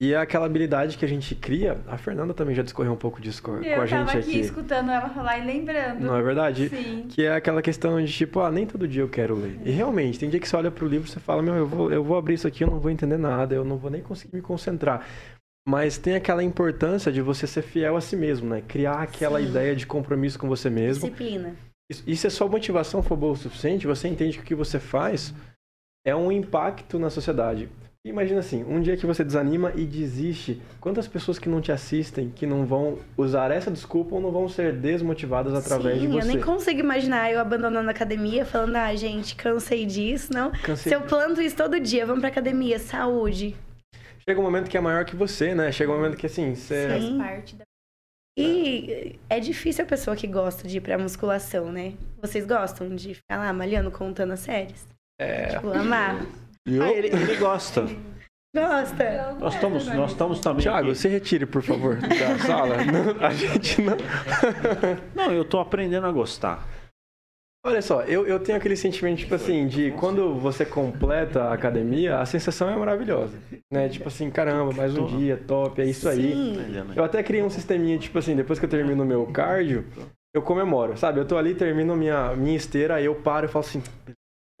E é aquela habilidade que a gente cria, a Fernanda também já discorreu um pouco disso com, com Eu a tava gente aqui, aqui. escutando ela falar e lembrando. Não é verdade? Sim. Que é aquela questão de tipo, ah, nem todo dia eu quero ler. E realmente, tem dia que você olha pro livro e você fala, meu, eu vou, eu vou abrir isso aqui, eu não vou entender nada, eu não vou nem conseguir me concentrar. Mas tem aquela importância de você ser fiel a si mesmo, né? Criar aquela Sim. ideia de compromisso com você mesmo. Disciplina. Isso- E se a sua motivação for boa o suficiente, você entende que o que você faz é um impacto na sociedade. Imagina assim, um dia que você desanima e desiste, quantas pessoas que não te assistem, que não vão usar essa desculpa ou não vão ser desmotivadas através Sim, de você? eu nem consigo imaginar eu abandonando a academia, falando, ah, gente, cansei disso, não. Cansei Se eu planto isso todo dia, vamos pra academia, saúde. Chega um momento que é maior que você, né? Chega um momento que assim, você... Faz parte da. E é difícil a pessoa que gosta de ir pra musculação, né? Vocês gostam de ficar lá malhando, contando as séries? É. Tipo, amar. Viu? Ah, ele, ele gosta. Gosta. Nós estamos, nós estamos também. Thiago, aqui. se retire, por favor, da sala. Não, a gente não. Não, eu tô aprendendo a gostar. Olha só, eu, eu tenho aquele sentimento, tipo assim, de quando você completa a academia, a sensação é maravilhosa. Né? Tipo assim, caramba, mais um dia, top, é isso aí. Eu até criei um sisteminha, tipo assim, depois que eu termino o meu cardio, eu comemoro, sabe? Eu tô ali, termino minha, minha esteira, aí eu paro e falo assim,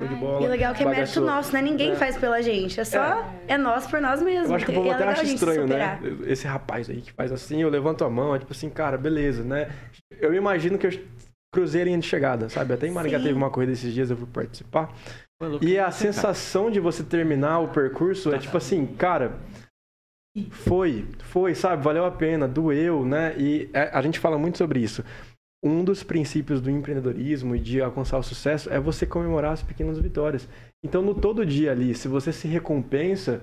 de bola. E legal é que é mérito nosso, né? Ninguém É. faz pela gente. É só. É, nós por nós mesmos. Eu acho que o povo é até acha estranho, né? Esse rapaz aí que faz assim, eu levanto a mão, é tipo assim, cara, beleza, né? Eu imagino que eu cruzei a linha de chegada, sabe? Até em Maringá Sim. teve uma corrida esses dias, eu fui participar. E a você, cara? sensação de você terminar o percurso é tipo assim, cara, foi, foi, sabe? Valeu a pena, doeu, né? E é- a gente fala muito sobre isso. Um dos princípios do empreendedorismo e de alcançar o sucesso é você comemorar as pequenas vitórias. Então, no todo dia ali, se você se recompensa,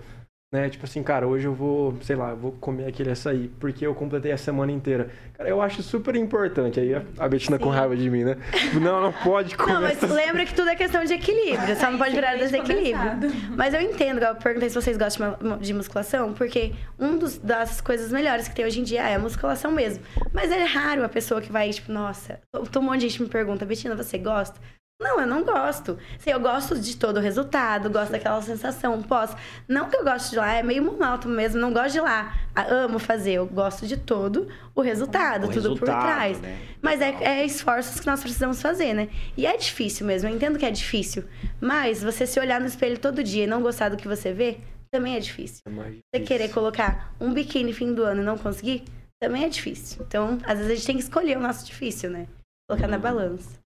né? Tipo assim, cara, hoje eu vou, sei lá, vou comer aquele açaí, porque eu completei a semana inteira. Cara, eu acho super importante. Aí a- a Betina com Sim. raiva de mim, né? Não, não pode comer. Não, mas essas- lembra que tudo é questão de equilíbrio. Só não pode virar desequilíbrio. condensado. Mas eu entendo, eu perguntei se vocês gostam de musculação, porque um dos, das coisas melhores que tem hoje em dia é a musculação mesmo. Mas é raro a pessoa que vai, tipo, nossa, um monte de gente me pergunta, Betina, você gosta? Não, eu não gosto. Assim, eu gosto de todo o resultado, gosto daquela sensação, posso. Não que eu gosto de lá, é meio monótono mesmo, não gosto de lá. Ah, amo fazer, eu gosto de todo o resultado, O tudo por resultado, trás. né? Mas é, é esforços que nós precisamos fazer, né? E é difícil mesmo, eu entendo que é difícil. Mas você se olhar no espelho todo dia e não gostar do que você vê, também é difícil. É mais Você difícil. querer colocar um biquíni fim do ano e não conseguir, também é difícil. Então, às vezes a gente tem que escolher o nosso difícil, né? Colocar na balança.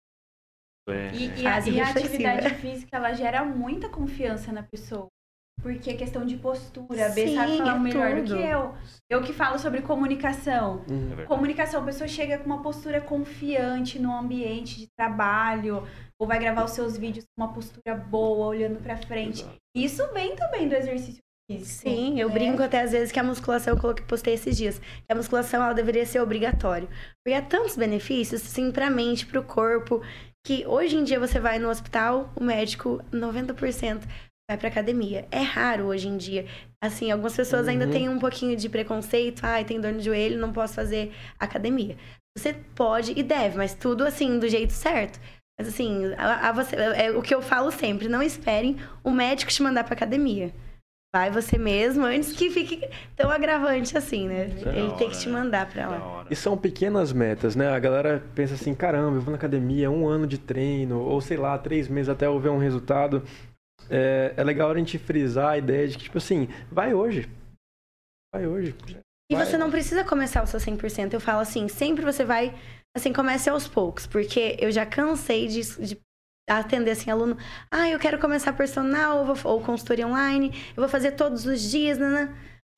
É. E, e a, e a atividade física, ela gera muita confiança na pessoa. Porque é questão de postura, a B Sim, sabe falar é melhor do tudo. que eu. Eu que falo sobre comunicação. Uhum. É. Comunicação, a pessoa chega com uma postura confiante no ambiente de trabalho, ou vai gravar os seus vídeos com uma postura boa, olhando pra frente. Isso vem também do exercício físico. Sim, eu né? brinco até às vezes que a musculação, eu coloquei, postei esses dias, que a musculação ela deveria ser obrigatória. Porque há tantos benefícios, assim, pra mente, pro corpo, que hoje em dia você vai no hospital, o médico, 90% vai pra academia. É raro hoje em dia. Assim, algumas pessoas ainda Uhum. têm um pouquinho de preconceito, ai, tem dor no joelho, não posso fazer academia. Você pode e deve, mas tudo assim, do jeito certo. Mas assim, a, a você, é o que eu falo sempre, não esperem o médico te mandar pra academia. Vai você mesmo, antes que fique tão agravante assim, né? Da Ele tem que te né? mandar pra lá. E são pequenas metas, né? A galera pensa assim, caramba, eu vou na academia, um ano de treino, ou sei lá, três meses até eu ver um resultado. É, é legal a gente frisar a ideia de que, tipo assim, vai hoje. Vai hoje. E Vai. você não precisa começar o seu 100%. Eu falo assim, sempre você vai, assim, comece aos poucos. Porque eu já cansei de, de atender, assim, aluno. Ah, eu quero começar personal ou, vou- ou consultoria online. Eu vou fazer todos os dias, né?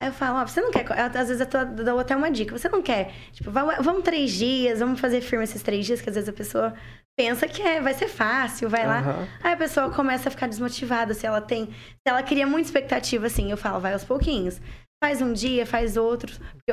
Aí eu falo, ó, você não quer... Às vezes eu dou até uma dica. Você não quer, tipo, vamos três dias, vamos fazer firme esses três dias, que às vezes a pessoa pensa que é, vai ser fácil, vai lá. Aham. Aí a pessoa começa a ficar desmotivada se ela tem. Se ela cria muita expectativa, assim, eu falo, vai aos pouquinhos. Faz um dia, faz outro. O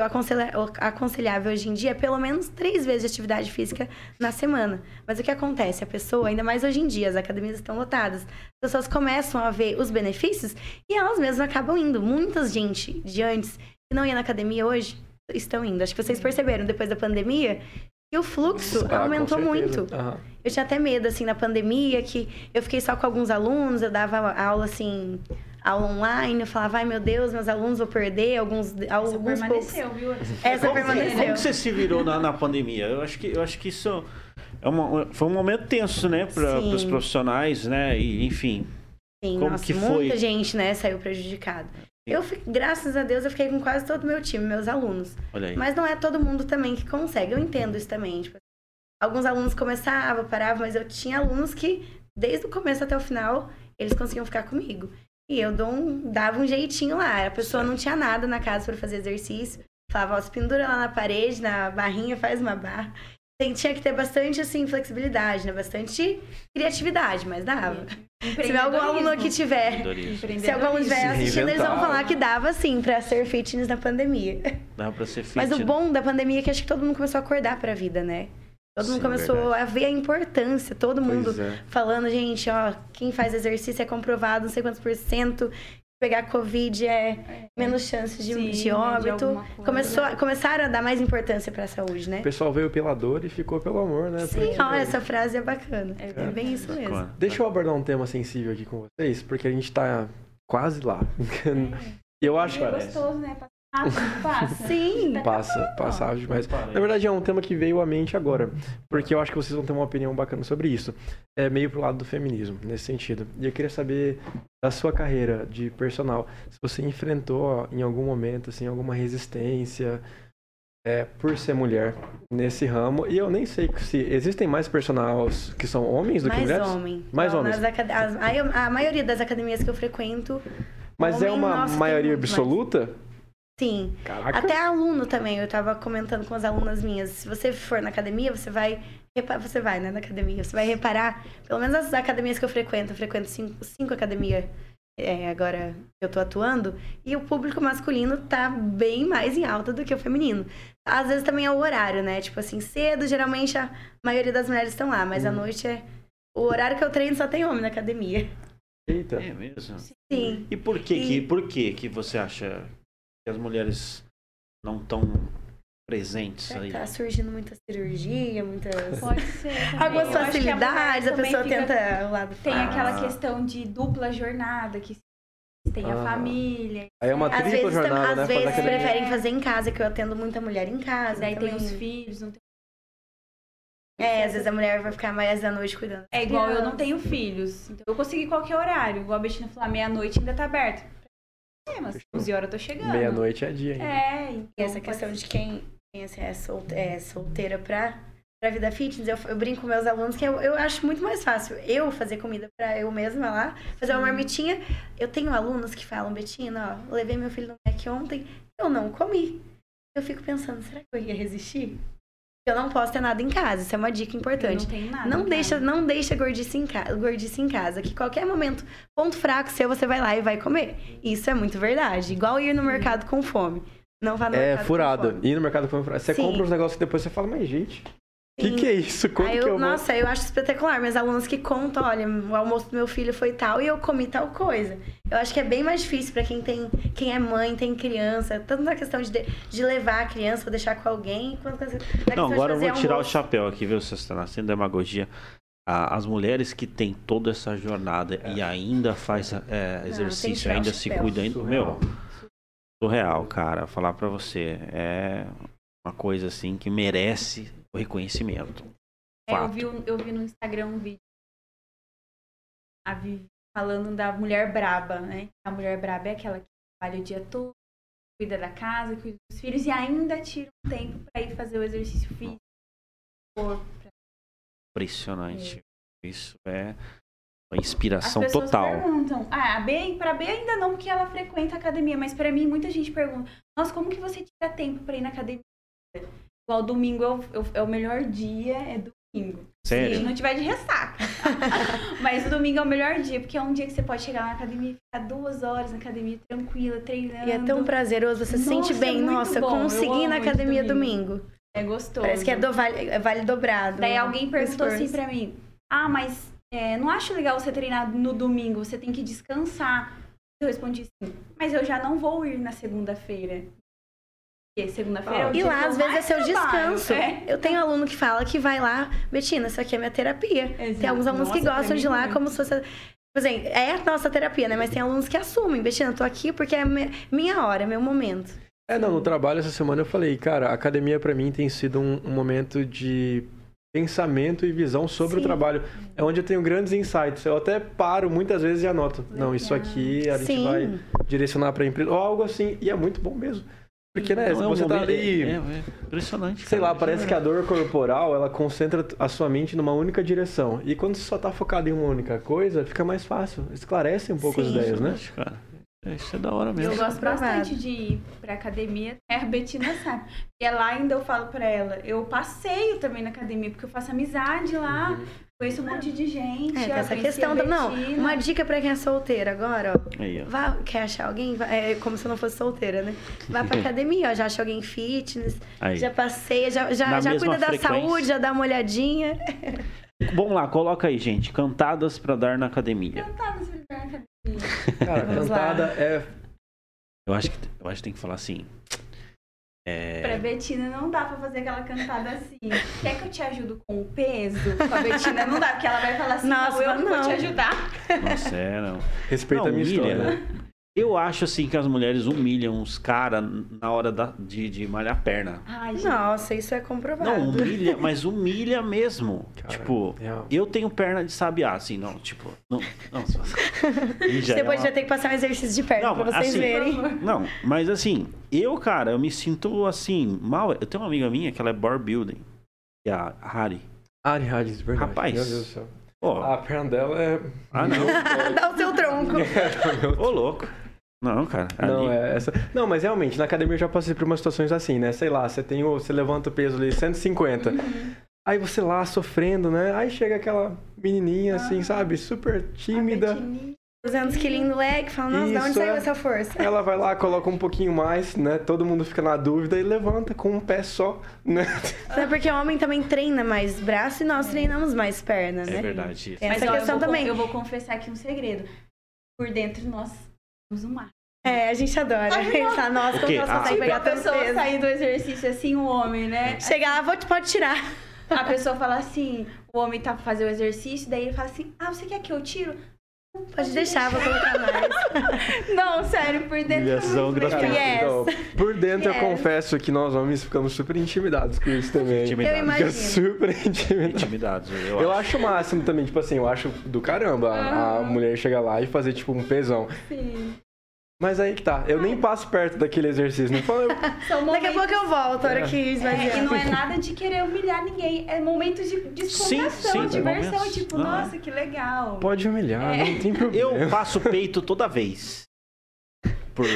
aconselhável hoje em dia é pelo menos três vezes de atividade física na semana. Mas o que acontece? A pessoa, ainda mais hoje em dia, as academias estão lotadas. As pessoas começam a ver os benefícios e elas mesmas acabam indo. Muita gente de antes que não ia na academia hoje estão indo. Acho que vocês perceberam depois da pandemia que o fluxo Ah, aumentou muito. Aham. Eu tinha até medo, assim, na pandemia, que eu fiquei só com alguns alunos, eu dava aula, assim, aula online, eu falava, ai meu Deus, meus alunos vou perder, alguns, Isso alguns poucos. permaneceu, viu? Essa Como, permaneceu. como que você se virou na, na pandemia? Eu acho que, eu acho que isso é uma, foi um momento tenso, né, para os profissionais, né? E, enfim. Sim, Como nossa, que muita foi? gente, né, saiu prejudicada. Eu, graças a Deus, eu fiquei com quase todo o meu time, meus alunos. Olha aí. Mas não é todo mundo também que consegue, eu entendo isso também. Tipo, alguns alunos começavam, paravam, mas eu tinha alunos que, desde o começo até o final, eles conseguiam ficar comigo. E eu um- dava um jeitinho lá. A pessoa não tinha nada na casa para fazer exercício. Falava, ó, se pendura lá na parede, na barrinha, faz uma barra. Tem- tinha que ter bastante, assim, flexibilidade, né? Bastante criatividade, mas dava. Se tiver algum aluno que tiver se algum estiver assistindo, eles vão falar que dava sim pra ser fitness na pandemia. Dá pra ser fit, Mas o né? bom da pandemia é que acho que todo mundo começou a acordar pra vida, né? Todo mundo Sim, começou verdade. a ver a importância, todo mundo Pois é. falando, gente, ó, quem faz exercício é comprovado, não sei quantos por cento, pegar Covid é menos chances de, Sim, de de óbito. coisa. Começou, a- começaram a dar mais importância pra saúde, né? O pessoal veio pela dor e ficou pelo amor, né? Sim, ó, essa frase é bacana. É, bem isso mesmo. Bacana. Deixa eu abordar um tema sensível aqui com vocês, porque a gente tá quase lá. Eu acho É gostoso, né? Passa. Sim. Passa, passa rápido demais. Na verdade, é um tema que veio à mente agora, porque eu acho que vocês vão ter uma opinião bacana sobre isso. É meio pro lado do feminismo, nesse sentido. E eu queria saber da sua carreira de personal, se você enfrentou em algum momento, assim, alguma resistência é, por ser mulher nesse ramo. E eu nem sei se existem mais personagens que são homens do que Mais mulheres. homem. Mais homens. acad- as- a, a maioria das academias que eu frequento. Mas é homem, uma nossa, tem maioria muito mais. Sim. Caraca. Até aluno também, eu tava comentando com as alunas minhas. Se você for na academia, você vai. Você vai, né, na academia. Você vai reparar, pelo menos as academias que eu frequento, eu frequento cinco, cinco academias é, agora que eu tô atuando, e o público masculino tá bem mais em alta do que o feminino. Às vezes também é o horário, né? Tipo assim, cedo, geralmente a maioria das mulheres estão lá, mas à noite é. O horário que eu treino só tem homem na academia. Eita. É mesmo? Sim. E por que, que, E- por que, que você acha que as mulheres não estão presentes aí? Tá surgindo muita cirurgia, muitas. Pode ser. também. Algumas Eu a facilidades, a também pessoa fica- tenta o lado Tem fácil. aquela Ah. questão de dupla jornada, que tem a Ah. família. Aí é uma Às tripla vezes, jornada, às né? Fazer vezes academia. preferem fazer em casa, que eu atendo muita mulher em casa. Daí tem também. os filhos, não tem... É, às vezes a mulher vai ficar mais da noite cuidando. É igual eu não tenho filhos. Então eu consegui qualquer horário. Igual a Betina falou, meia-noite ainda tá aberto. É, mas 11 horas eu tô chegando. Meia-noite é dia ainda. É, então. E essa questão de quem, quem assim, é, solte- é solteira pra, pra vida fitness, eu, eu brinco com meus alunos que eu, eu acho muito mais fácil eu fazer comida pra eu mesma lá, fazer uma marmitinha. Eu tenho alunos que falam, Betina, ó, levei meu filho no Mac ontem, eu não comi. Eu fico pensando, será que eu ia resistir? Eu não posso ter nada em casa, isso é uma dica Eu importante. não tenho nada. Não em deixa, casa. não deixa gordice em, ca... gordice em casa, que qualquer momento, ponto fraco seu, você vai lá e vai comer. Isso é muito verdade. Igual ir no mercado com fome. Não vá no É mercado com furado. fome. Ir no mercado com furado. Você Sim. compra uns negócios que depois você fala, mas gente, que, que é isso? Aí que eu, eu vou... nossa, eu acho espetacular. Meus alunos que contam, olha, o almoço do meu filho foi tal e eu comi tal coisa. Eu acho que é bem mais difícil pra quem tem, quem é mãe, tem criança, tanto na questão de, de levar a criança ou deixar com alguém, quanto na questão Não, de agora eu vou tirar o almoço. chapéu aqui, viu, Sestana? Sem demagogia. Ah, As mulheres que têm toda essa jornada e ainda faz é, que exercício, tirar o ainda se chapéu. cuida, ainda, meu, surreal, cara. Falar pra você é uma coisa assim que merece o reconhecimento. É, eu, vi, eu vi no Instagram um vídeo. A Vivi falando da mulher braba, né? A mulher braba é aquela que trabalha o dia todo, cuida da casa, cuida dos filhos e ainda tira um tempo pra ir fazer o exercício físico. corpo, pra- Impressionante. Isso é uma As inspiração pessoas total. perguntam, ah, a B, pra B ainda não, porque ela frequenta a academia, mas pra mim muita gente pergunta, nossa, como que você tira tempo pra ir na academia? Igual domingo é o, é o- é o melhor dia, é domingo. Se Sério? não tiver de ressaca. mas o domingo é o melhor dia, porque é um dia que você pode chegar na academia e ficar duas horas na academia tranquila, treinando. E é tão prazeroso, você se sente Nossa, bem. é Nossa, eu bom, eu consegui ir na academia domingo. domingo. É gostoso. Parece que é, do vale, é vale dobrado. Daí né? alguém perguntou assim pra mim: Ah, mas é, não acho legal você treinar no domingo, você tem que descansar. Eu respondi assim: Mas eu já não vou ir na segunda-feira. Segunda-feira é o E lá, que às vezes, é seu trabalho. descanso. É. Eu tenho aluno que fala que vai lá, Betina, isso aqui é minha terapia. Tem Exato. alguns alunos que Nossa, pra gostam de ir lá como se fosse. Por exemplo, é a nossa terapia, né? Mas tem alunos que assumem. Betina, eu tô aqui porque é mi- minha hora, é meu momento. É, não, no trabalho essa semana eu falei, cara, a academia pra mim tem sido um, um momento de pensamento e visão sobre o Sim. trabalho. É onde eu tenho grandes insights. Eu até paro muitas vezes e anoto. Não, isso aqui a gente Sim. vai direcionar pra empresa. Ou algo assim. E é muito bom mesmo. Porque, né, Não, é um você tá momento- ali... É, é impressionante. Sei cara. lá, parece que a dor corporal, ela concentra a sua mente numa única direção. E quando você só tá focado em uma única coisa, fica mais fácil. Esclarece um pouco as Sim. ideias, né? Cara. Isso é da hora Eu mesmo. gosto Aprovado. bastante de ir pra academia. É, a Betina sabe. E lá ainda eu falo pra ela, eu passeio também na academia, porque eu faço amizade lá, conheço um monte de gente. É, eu essa questão. a do- Não, uma dica pra quem é solteira agora, ó. Aí, ó. Vá, quer achar alguém? Vá- É como se eu não fosse solteira, né? Vá pra academia, ó. Já acha alguém fitness, Aí. já passeia, já, já, Na já cuida da saúde, já dá uma olhadinha. Vamos lá, coloca aí, gente. Cantadas pra dar na academia. Tá, mas eu na academia. Cara, Vamos lá. cantada é. Eu acho que, eu acho que tem que falar assim. É, Pra Betina não dá pra fazer aquela cantada assim. Quer que eu te ajudo com o peso? Com a Betina não dá, porque ela vai falar assim, Nossa, não, eu vou não. te ajudar. Nossa, é, não. Respeita Não, a minha humilha. história. Eu acho assim que as mulheres humilham os caras na hora da- de, de malhar a perna. Ai. Nossa, isso é comprovado. Não, humilha, mas humilha mesmo. Cara, tipo, real. eu tenho perna de sabiá, assim, não, tipo, não, não, já é Depois uma- vai ter que passar um exercício de perna Não, pra vocês assim, verem. Não, mas assim, eu, cara, eu me sinto assim, mal. Eu tenho uma amiga minha que ela é bar building, que é a Hari. Ari Hadis, verdade. Rapaz. Meu Deus do céu. Pô, A perna dela é. ah, não. Dá o seu tronco. Ô, louco. Não, cara. Não, é essa. Não, mas realmente, na academia eu já passei por umas situações assim, né? Sei lá, você tem o. Você levanta o peso ali 150. Uhum. Aí você lá sofrendo, né? Aí chega aquela menininha assim, sabe? Super tímida. 200 quilinhos no leg, fala, nossa, de onde Isso, saiu é. essa força? Ela vai lá, coloca um pouquinho mais, né? Todo mundo fica na dúvida e levanta com um pé só, né? Até porque o homem também treina mais braço e nós treinamos mais perna, né? É verdade. Mas essa ó, questão eu vou, também. Eu vou confessar aqui um segredo. Por dentro, nós somos um mar. É, a gente adora. Fala, nossa, como nós conseguimos Tipo, a pegar pessoa peso? sair do exercício assim, o homem, né? Chega lá, vou, pode tirar. A pessoa fala assim, o homem tá pra fazer o exercício, daí ele fala assim, ah, você quer que eu tiro? Pode deixar, vou colocar mais. Não, sério, por dentro. Humilhação gratuita. Yes. Então, por dentro Yes. eu confesso que nós homens ficamos super intimidados com isso também. Intimidado. Eu Fica imagino. super intimidado. Intimidados, eu, Eu acho. acho o máximo também, tipo assim, eu acho do caramba a- a mulher chegar lá e fazer tipo um pesão. Sim. Mas aí que tá, eu nem passo perto daquele exercício, não falo, eu- São Daqui a pouco eu volto, a hora que É, esvaziar. e não é nada de querer humilhar ninguém, é momentos de descontração, sim, diversão, momentos. tipo, Não, nossa, que legal. pode humilhar, É. não tem problema. Eu passo peito toda vez. Por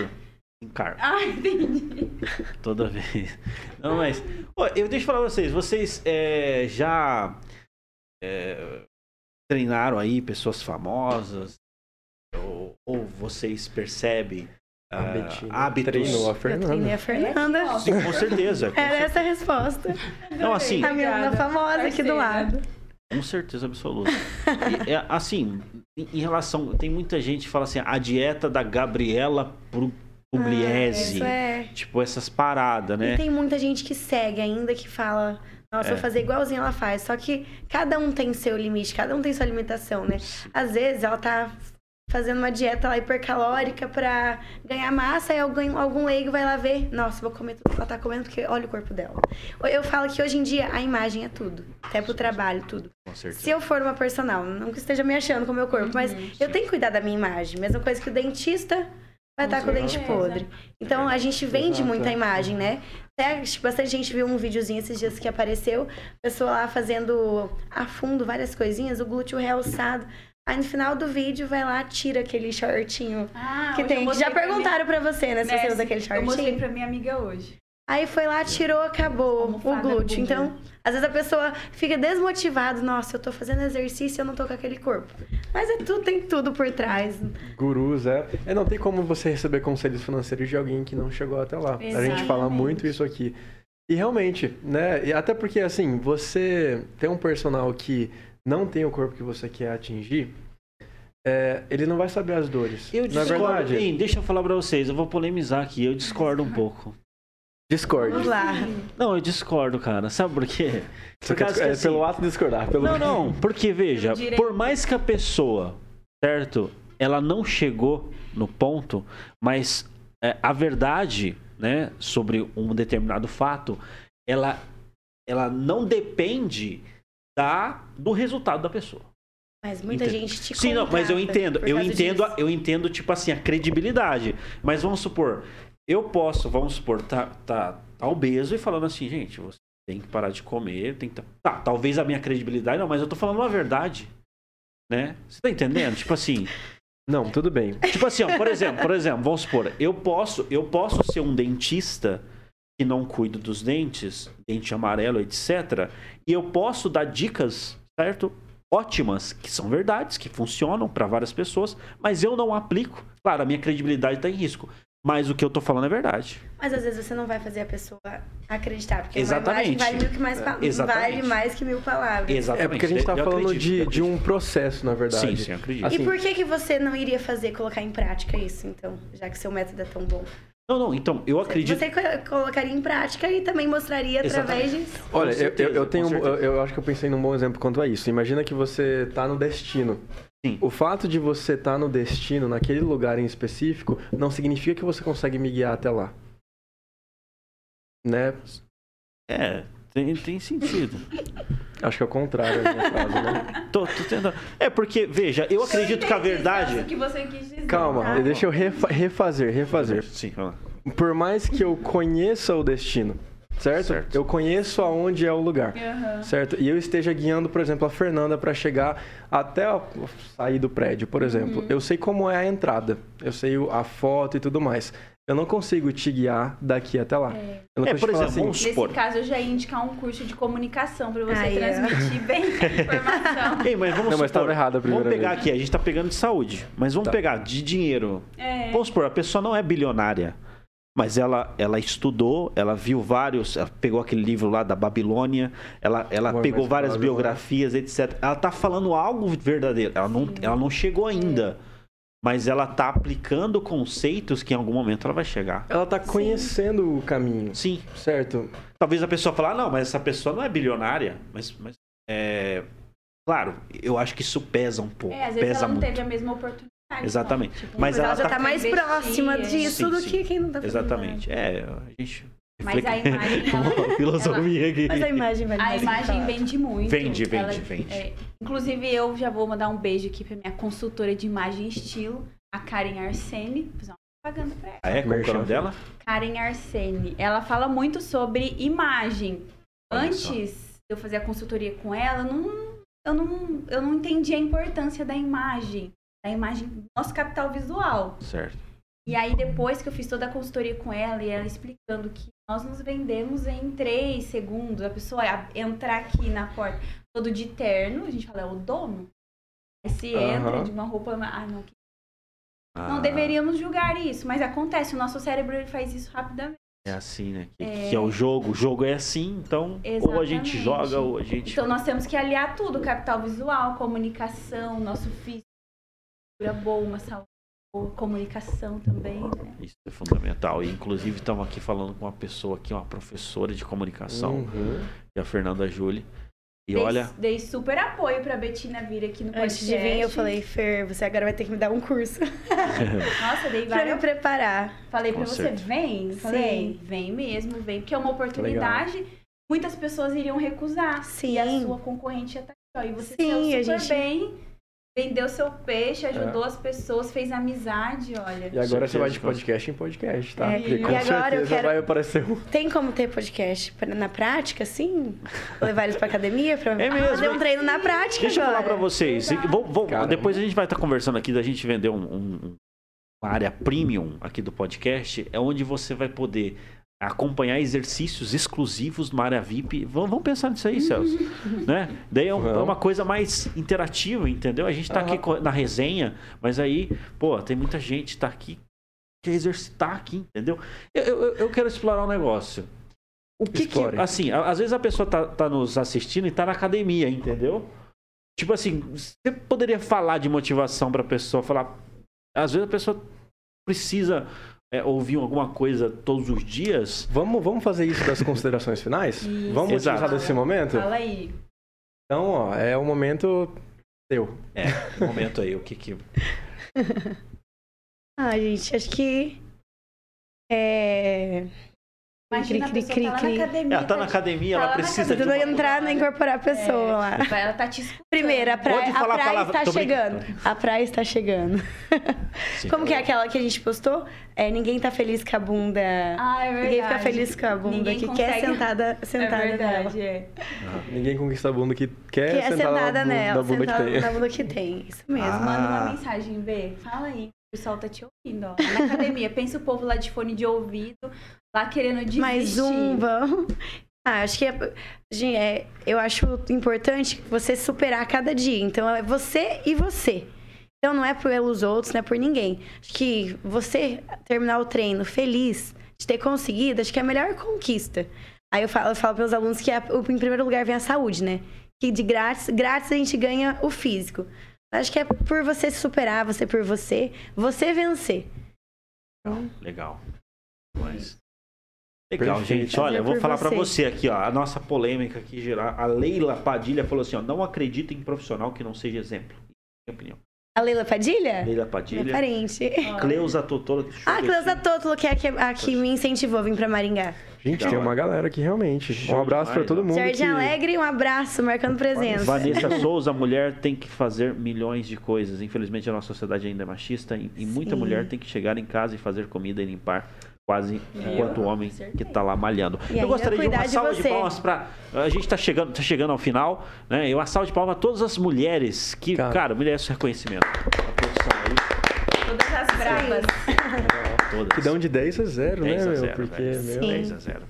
encargo. Ah, entendi. Toda vez. Não, mas. Ó, eu deixa eu falar pra vocês. Vocês é, já é, treinaram aí pessoas famosas? Ou, ou vocês percebem A ah, Betina hábitos? treinou a Eu treinei Fernanda. a Fernanda. Sim, com certeza. Com, Era essa a resposta. não, assim, A minha famosa aqui do parceira. lado. com certeza absoluta. E, é, assim, em, relação. Tem muita gente que fala assim: a dieta da Gabriela Pru- Pugliese. Isso é. Tipo, essas paradas, E né? tem muita gente que segue ainda, que fala, nossa, É. vou fazer igualzinho ela faz. Só que cada um tem seu limite, cada um tem sua limitação, né? Às vezes ela tá fazendo uma dieta lá hipercalórica pra ganhar massa e algum, algum leigo vai lá ver, nossa, vou comer tudo que ela tá comendo porque olha o corpo dela. Eu falo que hoje em dia a imagem é tudo. Até pro trabalho, tudo. Com certeza. Se eu for uma personal, não que esteja me achando com o meu corpo, mas eu tenho que cuidar da minha imagem. Mesma coisa que o dentista vai estar com o dente podre. Então a gente vende Exato. muita imagem, né? Até que bastante gente viu um videozinho esses dias que apareceu, pessoa lá fazendo a fundo várias coisinhas, o glúteo realçado. Aí no final do vídeo vai lá, tira aquele shortinho Ah, que tem. Já pra perguntaram pra você, né, se minha- você né, usa aquele Eu mostrei shortinho. pra minha amiga hoje. Aí foi lá, tirou, acabou o glúteo. Então, às vezes a pessoa fica desmotivada. Nossa, eu tô fazendo exercício e eu não tô com aquele corpo. Mas é tudo, tem tudo por trás. Gurus, é. É, não tem como você receber conselhos financeiros de alguém que não chegou até lá. A gente fala Exatamente. muito isso aqui. E realmente, né? E até porque, assim, você tem um personal que não tem o corpo que você quer atingir, é, ele não vai saber as dores. Eu é discordo. verdade? Hein, deixa eu falar pra vocês, eu vou polemizar aqui, eu discordo um pouco. Discorde. Vamos lá. Não, eu discordo, cara. Sabe por quê? Por quer, que, é assim, pelo ato de discordar. Pelo... Não, não, porque veja, por mais que a pessoa, certo, ela não chegou no ponto, mas é, a verdade, né, sobre um determinado fato, ela, ela não depende da, do resultado da pessoa. Mas muita Entendo. gente te Sim, não, mas eu entendo, eu entendo, disso. eu entendo, tipo assim, a credibilidade. Mas vamos supor, eu posso, vamos supor, tá, tá, tá obeso e falando assim, gente, você tem que parar de comer, tem que. tá- Tá, talvez a minha credibilidade, não, mas eu tô falando a verdade. Né? Você tá entendendo? tipo assim, Não, tudo bem. Tipo assim, ó, por exemplo, por exemplo, vamos supor, eu posso, eu posso ser um dentista que não cuido dos dentes, dente amarelo, etc. E eu posso dar dicas, certo? Ótimas, que são verdades, que funcionam para várias pessoas, mas eu não aplico. Claro, a minha credibilidade está em risco. Mas o que eu tô falando é verdade. Mas às vezes você não vai fazer a pessoa acreditar, porque Exatamente. uma imagem vale, mil que mais pa- Exatamente. vale mais que mil palavras. Exatamente. É porque a gente tá Eu falando acredito, de, de um processo, na verdade. Sim, sim, acredito. E Assim, por que, que você não iria fazer, colocar em prática isso, então? Já que seu método é tão bom. Não, não, então, eu acredito. Você co- colocaria em prática e também mostraria através de... Olha, Com eu, eu, certeza, tenho, eu, certeza. eu acho que eu pensei num bom exemplo quanto a isso. Imagina que você tá no destino. Sim. O fato de você estar tá no destino, naquele lugar em específico, não significa que você consegue me guiar até lá. Né? É, tem, tem sentido. Acho que é o contrário a minha frase, né? Tô, tô tentando. É porque, veja, eu acredito que a verdade. Que você quis dizer. Calma, tá? deixa eu refa- refazer, refazer. Sim, vamos lá. Por mais que eu conheça o destino, certo? Certo. Eu conheço aonde é o lugar. Aham. Certo? E eu esteja guiando, por exemplo, a Fernanda para chegar até a- sair do prédio, por exemplo. Uhum. Eu sei como é a entrada, eu sei a foto e tudo mais. Eu não consigo te guiar daqui até lá. É. Eu não É, por exemplo, vamos Nesse supor. caso, eu já ia indicar um curso de comunicação pra você Aí, ó. transmitir bem a informação. Ei, mas vamos Não, mas supor, errado a primeira Vamos pegar vez. aqui, a gente tá pegando de saúde, mas vamos Tá. pegar de dinheiro. É. Vamos supor, a pessoa não é bilionária, mas ela, ela estudou, ela viu vários, ela pegou aquele livro lá da Babilônia, ela, ela pegou várias biografias, etc. Ela tá falando algo verdadeiro. Ela não, ela não chegou ainda, mas ela tá aplicando conceitos que em algum momento ela vai chegar. Ela tá conhecendo o caminho, Sim, certo? talvez a pessoa fale, ah, não, mas essa pessoa não é bilionária, mas, mas é... Claro, eu acho que isso pesa um pouco, É, às vezes pesa ela não muito. teve a mesma oportunidade. Exatamente. não. Tipo, Mas ela, ela já tá- tá mais investir, próxima é. disso Sim, do sim. que quem não tá fazendo Exatamente. É, a gente. Mas a imagem, ela- Uma filosofia aqui. Mas a imagem vale A imagem vende muito. Vende, vende, Ela- vende. é, inclusive, eu já vou mandar um beijo aqui pra minha consultora de imagem e estilo, a Karen Arsene. Vou fazer uma propaganda pra ela. Ah, é? Qual é o nome dela? Karen Arsene. Ela fala muito sobre imagem. Olha só. Antes de eu fazer a consultoria com ela, eu não, eu não, eu não entendi a importância da imagem. Da imagem do nosso capital visual. Certo. E aí, depois que eu fiz toda a consultoria com ela e ela explicando que nós nos vendemos em três segundos, a pessoa entrar aqui na porta todo de terno, a gente fala, é o dono. Aí se entra de uma roupa. Ah, não, Ah, não deveríamos julgar isso, mas acontece, o nosso cérebro ele faz isso rapidamente. É assim, né? Que É. que é o jogo. O jogo é assim, então ou a gente Exatamente. joga ou a gente. Então nós temos que aliar tudo: capital visual, comunicação, nosso físico, cultura boa, uma saúde comunicação também. Né? Isso é fundamental. E inclusive estamos aqui falando com uma pessoa aqui, uma professora de comunicação, Uhum. que é a Fernanda Júlia. E Dei, olha, dei super apoio pra Betina vir aqui no podcast. Antes de vir, eu falei, Fer, você agora vai ter que me dar um curso Nossa, dei pra me várias. preparar. Falei pra Com você, vem? Falei, Sim. vem mesmo, vem, porque é uma oportunidade. Muitas pessoas iriam recusar. Sim. E a sua concorrente ia estar aqui, ó. E você Sim, super gente- bem, vendeu seu peixe, ajudou as pessoas, fez amizade, olha. E agora você vai de podcast em podcast, tá? É, Porque e com agora eu certeza quero- vai aparecer um. Tem como ter podcast pra- na prática, assim? Levar eles pra academia pra É mesmo, fazer um treino na prática Deixa eu agora. falar pra vocês. E vou- vou- depois a gente vai estar conversando aqui da gente vender um- um- uma área premium aqui do podcast. É onde você vai poder acompanhar exercícios exclusivos numa área VIP. Vamos, vamos pensar nisso aí, Celso. né? Daí é, um- é uma coisa mais interativa, entendeu? A gente tá aqui na resenha, mas aí, pô, tem muita gente que tá aqui que quer exercitar aqui, entendeu? Eu, eu, eu quero explorar um negócio. O que que, Explore. assim, a- às vezes a pessoa tá, tá nos assistindo e tá na academia, entendeu? Tipo assim, você poderia falar de motivação pra pessoa, falar. Às vezes a pessoa precisa é, ouvir alguma coisa todos os dias. Vamos, vamos fazer isso das considerações finais? Isso. Vamos Exato. utilizar desse momento? Fala aí. Então, ó, é o momento teu. É, um momento aí, o que que. Ah, gente, acho que. É. Imagina Cri, a cri, tá lá cri, na cri. academia. Ela tá na te- academia, tá ela na precisa de uma... entrar na incorporar a pessoa lá. É, ela tá te escutando. Primeiro, a praia, Pode a falar a praia palavra- está tô chegando. brincando. A praia está chegando. Sim. Como que é aquela que a gente postou? É, ninguém tá feliz com a bunda. Ah, é verdade. ninguém fica feliz com a bunda Ninguém que quer consegue- sentada, sentada é verdade, nela. é. Ninguém conquista a bunda que quer Que é sentada na, bu- nela, na bunda sentada que tem. na bunda que tem. Isso mesmo. Ah. Manda uma mensagem, Bê. Fala aí. O pessoal tá te ouvindo, ó. Na academia. Pensa o povo lá de fone de ouvido, lá querendo desistir. Mais um, vamos. Ah, acho que é, é, eu acho importante você superar cada dia. Então é você e você. Então não é pelos outros, não é por ninguém. Acho que você terminar o treino feliz de ter conseguido, acho que é a melhor conquista. Aí eu falo, eu falo para os alunos que é, em primeiro lugar vem a saúde, né? Que de grátis, grátis a gente ganha o físico. Acho que é por você se superar, você por você, você vencer. Legal. Mas... Legal, Perfeito. gente. Olha, eu vou falar pra você. aqui, ó. A nossa polêmica aqui geral. A Leila Padilha falou assim, ó. Não acredita em profissional que não seja exemplo. Minha opinião. A Leila Padilha? Leila Minha Padilha. parente. Cleusa Totoro. Ah, a Cleusa Tótulo, que é a que, a que me incentivou a vir pra Maringá. Gente, tem uma galera aqui realmente. Show um abraço pra demais, todo ó. mundo. Jardim que... Alegre, um abraço, marcando presença. Vanessa Souza, mulher tem que fazer milhões de coisas. Infelizmente a nossa sociedade ainda é machista e, e muita mulher tem que chegar em casa e fazer comida e limpar quase enquanto o homem que tá lá malhando. E Eu gostaria de uma de salva de, você. palmas para a gente tá chegando, tá chegando ao final, né? E uma salva de palmas a todas as mulheres que, cara, Cara. merecem reconhecimento. A produção aí. Todas. Que dão de 10 a 0, 10 né, a meu? 0, Porque, velho. meu. Sim. 10 a 0.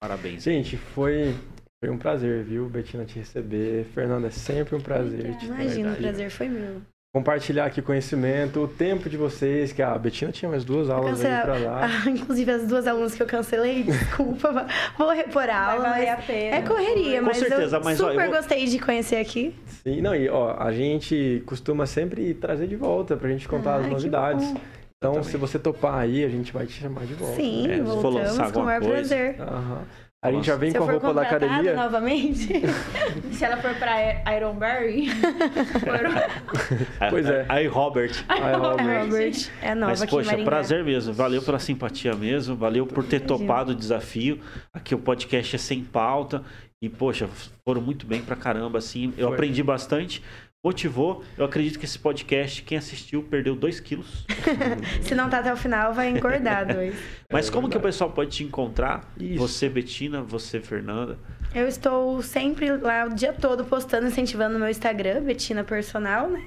Parabéns. Gente, foi, foi um prazer, viu, Betina, te receber. Fernanda, é sempre um prazer. te ter Imagina, o prazer foi meu. Compartilhar aqui conhecimento, o tempo de vocês, que a Betina tinha mais duas aulas aí pra lá. Ah, inclusive as duas alunas que eu cancelei, desculpa, vou repor a Vai aula. valer a Mas pena. é correria, Com mas certeza, eu mas, ó, super eu vou- gostei de conhecer aqui. Sim, não, e ó, a gente costuma sempre trazer de volta pra gente contar Ai, as que novidades. bom. Então, se você topar aí, a gente vai te chamar de volta. Sim, É, voltamos lançar com o maior coisa. prazer. Aham. A gente já vem Se com a for roupa da academia. novamente, Se ela for pra Ironberry. Pois é. Aí, Robert. É Robert. Robert, é nova Mas, poxa, prazer mesmo. Valeu pela simpatia mesmo. Valeu por ter Imagina. topado o desafio. Aqui o podcast é sem pauta. E, poxa, foram muito bem pra caramba, assim. Eu Foi. aprendi bastante. Motivou. Eu acredito que esse podcast, quem assistiu, perdeu 2 quilos. Se não tá até o final, vai engordar dois. Mas É como que o verdade. pessoal pode te encontrar? Isso. Você, Betina, você, Fernanda. Eu estou sempre lá o dia todo postando, incentivando no meu Instagram, Betina Personal, né?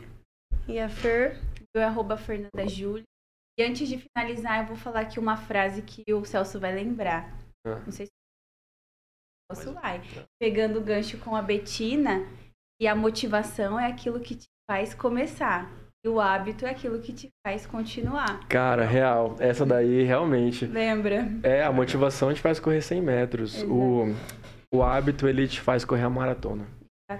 E a Fer. Eu é arroba Fernanda Júlia. E antes de finalizar, eu vou falar aqui uma frase que o Celso vai lembrar. Ah. Não sei se o Celso vai. Pegando o gancho com a Betina, e a motivação é aquilo que te faz começar. E o hábito é aquilo que te faz continuar. Cara, real. Essa daí, realmente. Lembra? É, a motivação te faz correr 100 metros. Exato. O, o hábito, ele te faz correr a maratona.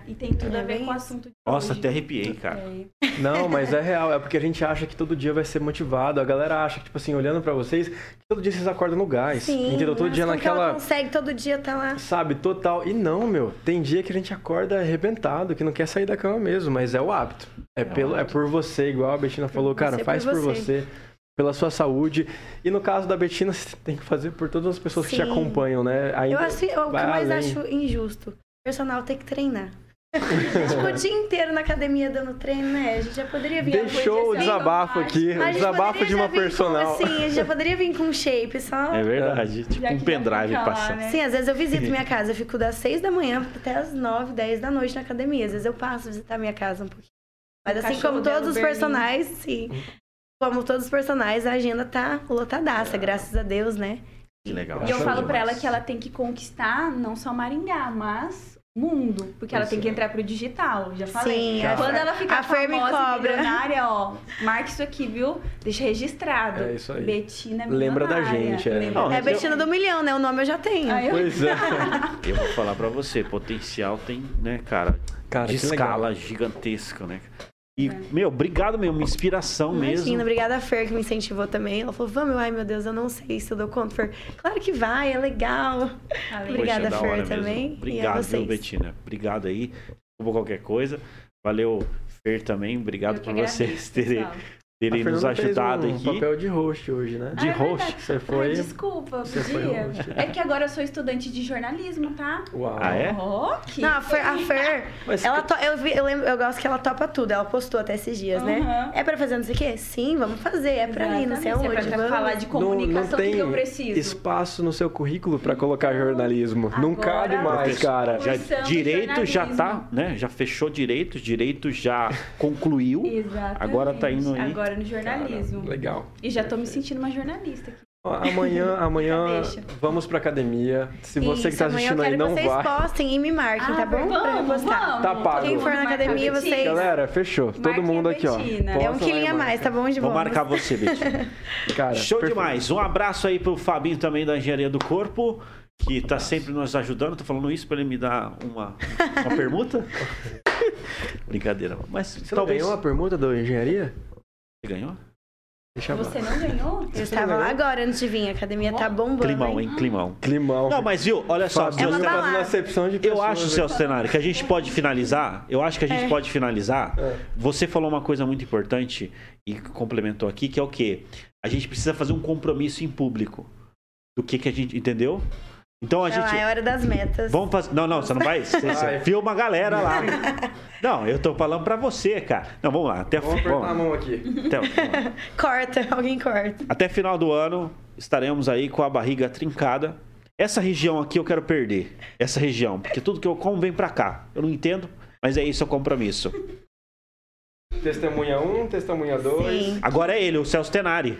E tem tudo É a ver bem com o assunto de Nossa, hoje. até arrepiei, cara. É. Não, mas é real. É porque a gente acha que todo dia vai ser motivado. A galera acha que, tipo assim, olhando pra vocês, que todo dia vocês acordam no gás. Sim, entendeu? Todo dia que ela naquela. consegue todo dia tá lá. Sabe, total. E não, meu. Tem dia que a gente acorda arrebentado, que não quer sair da cama mesmo, mas é o hábito. É, pelo, é por você, igual a Betina falou, cara, você, faz por por você. você. Pela sua saúde. E no caso da Betina, você tem que fazer por todas as pessoas que te Sim. acompanham, né? Ainda Eu acho o que eu mais além. acho injusto. O personal tem que treinar. Tipo, o dia inteiro na academia dando treino, né? A gente já poderia vir Deixou o desabafo aqui, o desabafo de uma vir com, personal. assim, a gente já poderia vir com um shape, só. É verdade. Tipo Já um pendrive passando. né? Sim, às vezes eu visito minha casa. Eu fico das 6 da manhã até as 9, 10 da noite na academia. Às vezes eu passo a visitar minha casa um pouquinho. Mas O assim como todos os personagens, sim. Como todos os personagens, a agenda tá lotadaça, graças a Deus, né? Que legal. E eu falo pra demais. ela que ela tem que conquistar não só Maringá, mas mundo. Porque ela Pois tem que é. entrar pro digital, já falei. Sim, a Quando ela ficar a famosa e cobra. milionária, ó, marca isso aqui, viu? Deixa registrado. É isso aí. Betina Lembra da gente, é. Lembra Não, É a eu- Betina do Milhão, né? O nome eu já tenho. Aí eu- Pois é. Eu vou falar pra você, potencial tem, né, cara, Cara, de que legal. escala gigantesca, né? E, meu, obrigado mesmo, inspiração Imagina, mesmo. obrigada a Fer que me incentivou também. Ela falou, vamos, ai meu Deus, eu não sei se eu dou conta. Fer, claro que vai, é legal. Valeu. Obrigada, da Fer, hora também. Mesmo. Obrigado, viu. Betina? Obrigado aí. Desculpa qualquer coisa. Valeu, Fer, também. Obrigado por vocês terem A nos Fernanda fez ajudado um aqui. papel de host hoje, né? De Ah, é host. Você foi- Ai, desculpa, você foi podia. host. É que agora eu sou estudante de jornalismo, tá? Uau. Ah, é? Oh, que Não, a Fer, a Fer Mas ela to- eu, vi- eu, lembro, eu gosto que ela topa tudo. Ela postou até esses dias, né? Uhum. É pra fazer não sei o quê? Sim, vamos fazer. É pra ir, não sei Exatamente, aonde. É pra vamos. falar de Não, comunicação, não o que tem que eu preciso? espaço no seu currículo pra colocar jornalismo. não Agora- cabe mais, cara. Já, direito já tá, né? Já fechou direito, direito já concluiu. Exatamente. Agora tá indo aí. Agora no jornalismo. Legal. E já tô me sentindo uma jornalista aqui. Amanhã, amanhã vamos pra academia. Se você que tá assistindo aí não que vocês vai. postem e me marquem, tá Ah, bom? pra eu vamos, postar. vamos. Tá pago. Quem for na academia, vocês- Galera, fechou. Todo mundo aqui, ó. É um quilinho a marca. mais, tá bom, de Vou bônus? marcar você, Betinho. Cara, Show perfeito. demais. Um abraço aí pro Fabinho também da Engenharia do Corpo, que tá sempre nos ajudando. Tô falando isso pra ele me dar uma, uma permuta. Brincadeira. Mas Você não talvez. ganhou a permuta da engenharia? Você ganhou? Deixa eu Você não ganhou? Eu estava lá agora antes de vir, a academia tá bombando. Climão, hein? Climão. Climão. Não, mas viu, olha só. É uma Tenari- balada. acepção de pessoas. Eu acho. Celso Tenari, que a gente pode finalizar. Eu acho que a gente É. pode finalizar. É. Você falou uma coisa muito importante e complementou aqui, que é o quê? A gente precisa fazer um compromisso em público. Do que que a gente. Entendeu? Então a lá, gente. é hora das metas. Vamos fazer. Não, não, você não vai. Você, você filma a galera lá. Não, eu tô falando pra você, cara. Não, vamos lá. Até, Vamos apertar a vamos- mão aqui. até- Corta, alguém corta. até final do ano estaremos aí com a barriga trincada. Essa região aqui eu quero perder. Essa região. Porque tudo que eu como vem pra cá. Eu não entendo, mas é isso é o compromisso. Testemunha 1, um, testemunha 2. Sim. Agora é ele, o Celso Tenari.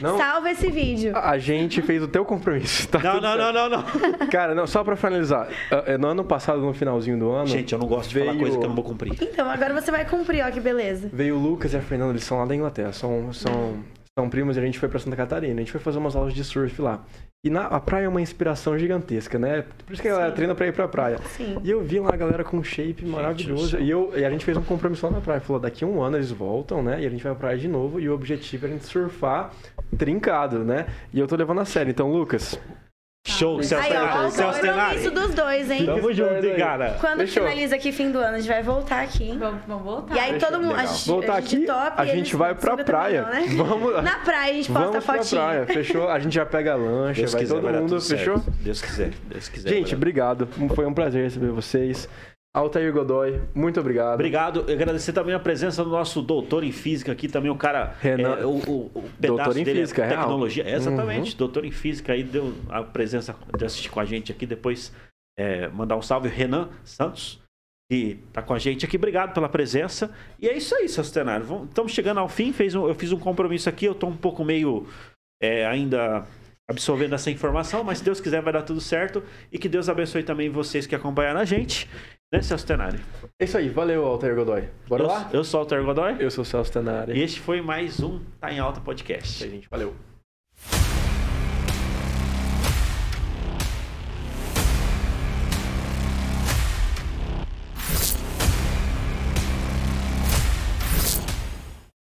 Não, Salva esse vídeo. a gente fez o teu compromisso. Tá Não, não, não, não, não. Cara, não, só pra finalizar. eh, No ano passado, no finalzinho do ano. Gente, eu não gosto de falar Veio- coisa que eu não vou cumprir. Então, agora você vai cumprir, ó, que beleza. Veio o Lucas e a Fernanda, eles são lá da Inglaterra, são, são, são primos e a gente foi pra Santa Catarina. A gente foi fazer umas aulas de surf lá. E na, a praia é uma inspiração gigantesca, né? Por isso que a galera Sim. treina pra ir pra praia. Sim. E eu vi lá a galera com um shape maravilhoso. E, eu, e a gente fez um compromisso lá na praia. Falou, daqui a um ano eles voltam, né? E a gente vai pra praia de novo. E o objetivo é a gente surfar trincado, né? E eu tô levando a sério. Então, Lucas, Show, Celso Aí, ó, Tenari. Celso compromisso Tenari. dos dois, hein? Tamo junto, hein, cara. Quando Fechou. finaliza aqui fim do ano, a gente vai voltar aqui, hein? Vamos, vamos voltar. E aí todo mundo. A gente, voltar a gente aqui, topa a gente vai pra subem praia. também, não, né? Vamos, Na praia a gente posta vamos pra fotinho. praia, fechou? A gente já pega a lancha, Deus vai quiser, todo vai dar mundo, tudo certo. fechou? Deus quiser, Deus quiser. Gente, dar- obrigado. Foi um prazer receber vocês. Altair Godoy, muito obrigado. Obrigado. Eu agradecer também a presença do nosso doutor em física aqui, também o cara. Renan- é, o, o, o Doutor em dele é física, real. tecnologia. É, exatamente. Uhum. Doutor em física aí deu a presença de assistir com a gente aqui. Depois é, mandar um salve, Renan Santos, que tá com a gente aqui. Obrigado pela presença. E é isso aí, seu cenário. Estamos chegando ao fim. Fez um- eu fiz um compromisso aqui. Eu tô um pouco meio é, ainda absorvendo essa informação, mas se Deus quiser vai dar tudo certo. E que Deus abençoe também vocês que acompanharam a gente. Né, Celso Tenari? É isso aí, valeu, Altair Godoy. Bora eu, lá? eu sou o Alter Godoy. Eu sou o Celso Tenari. E este foi mais um Tá em Alta Podcast. Aí, gente, valeu.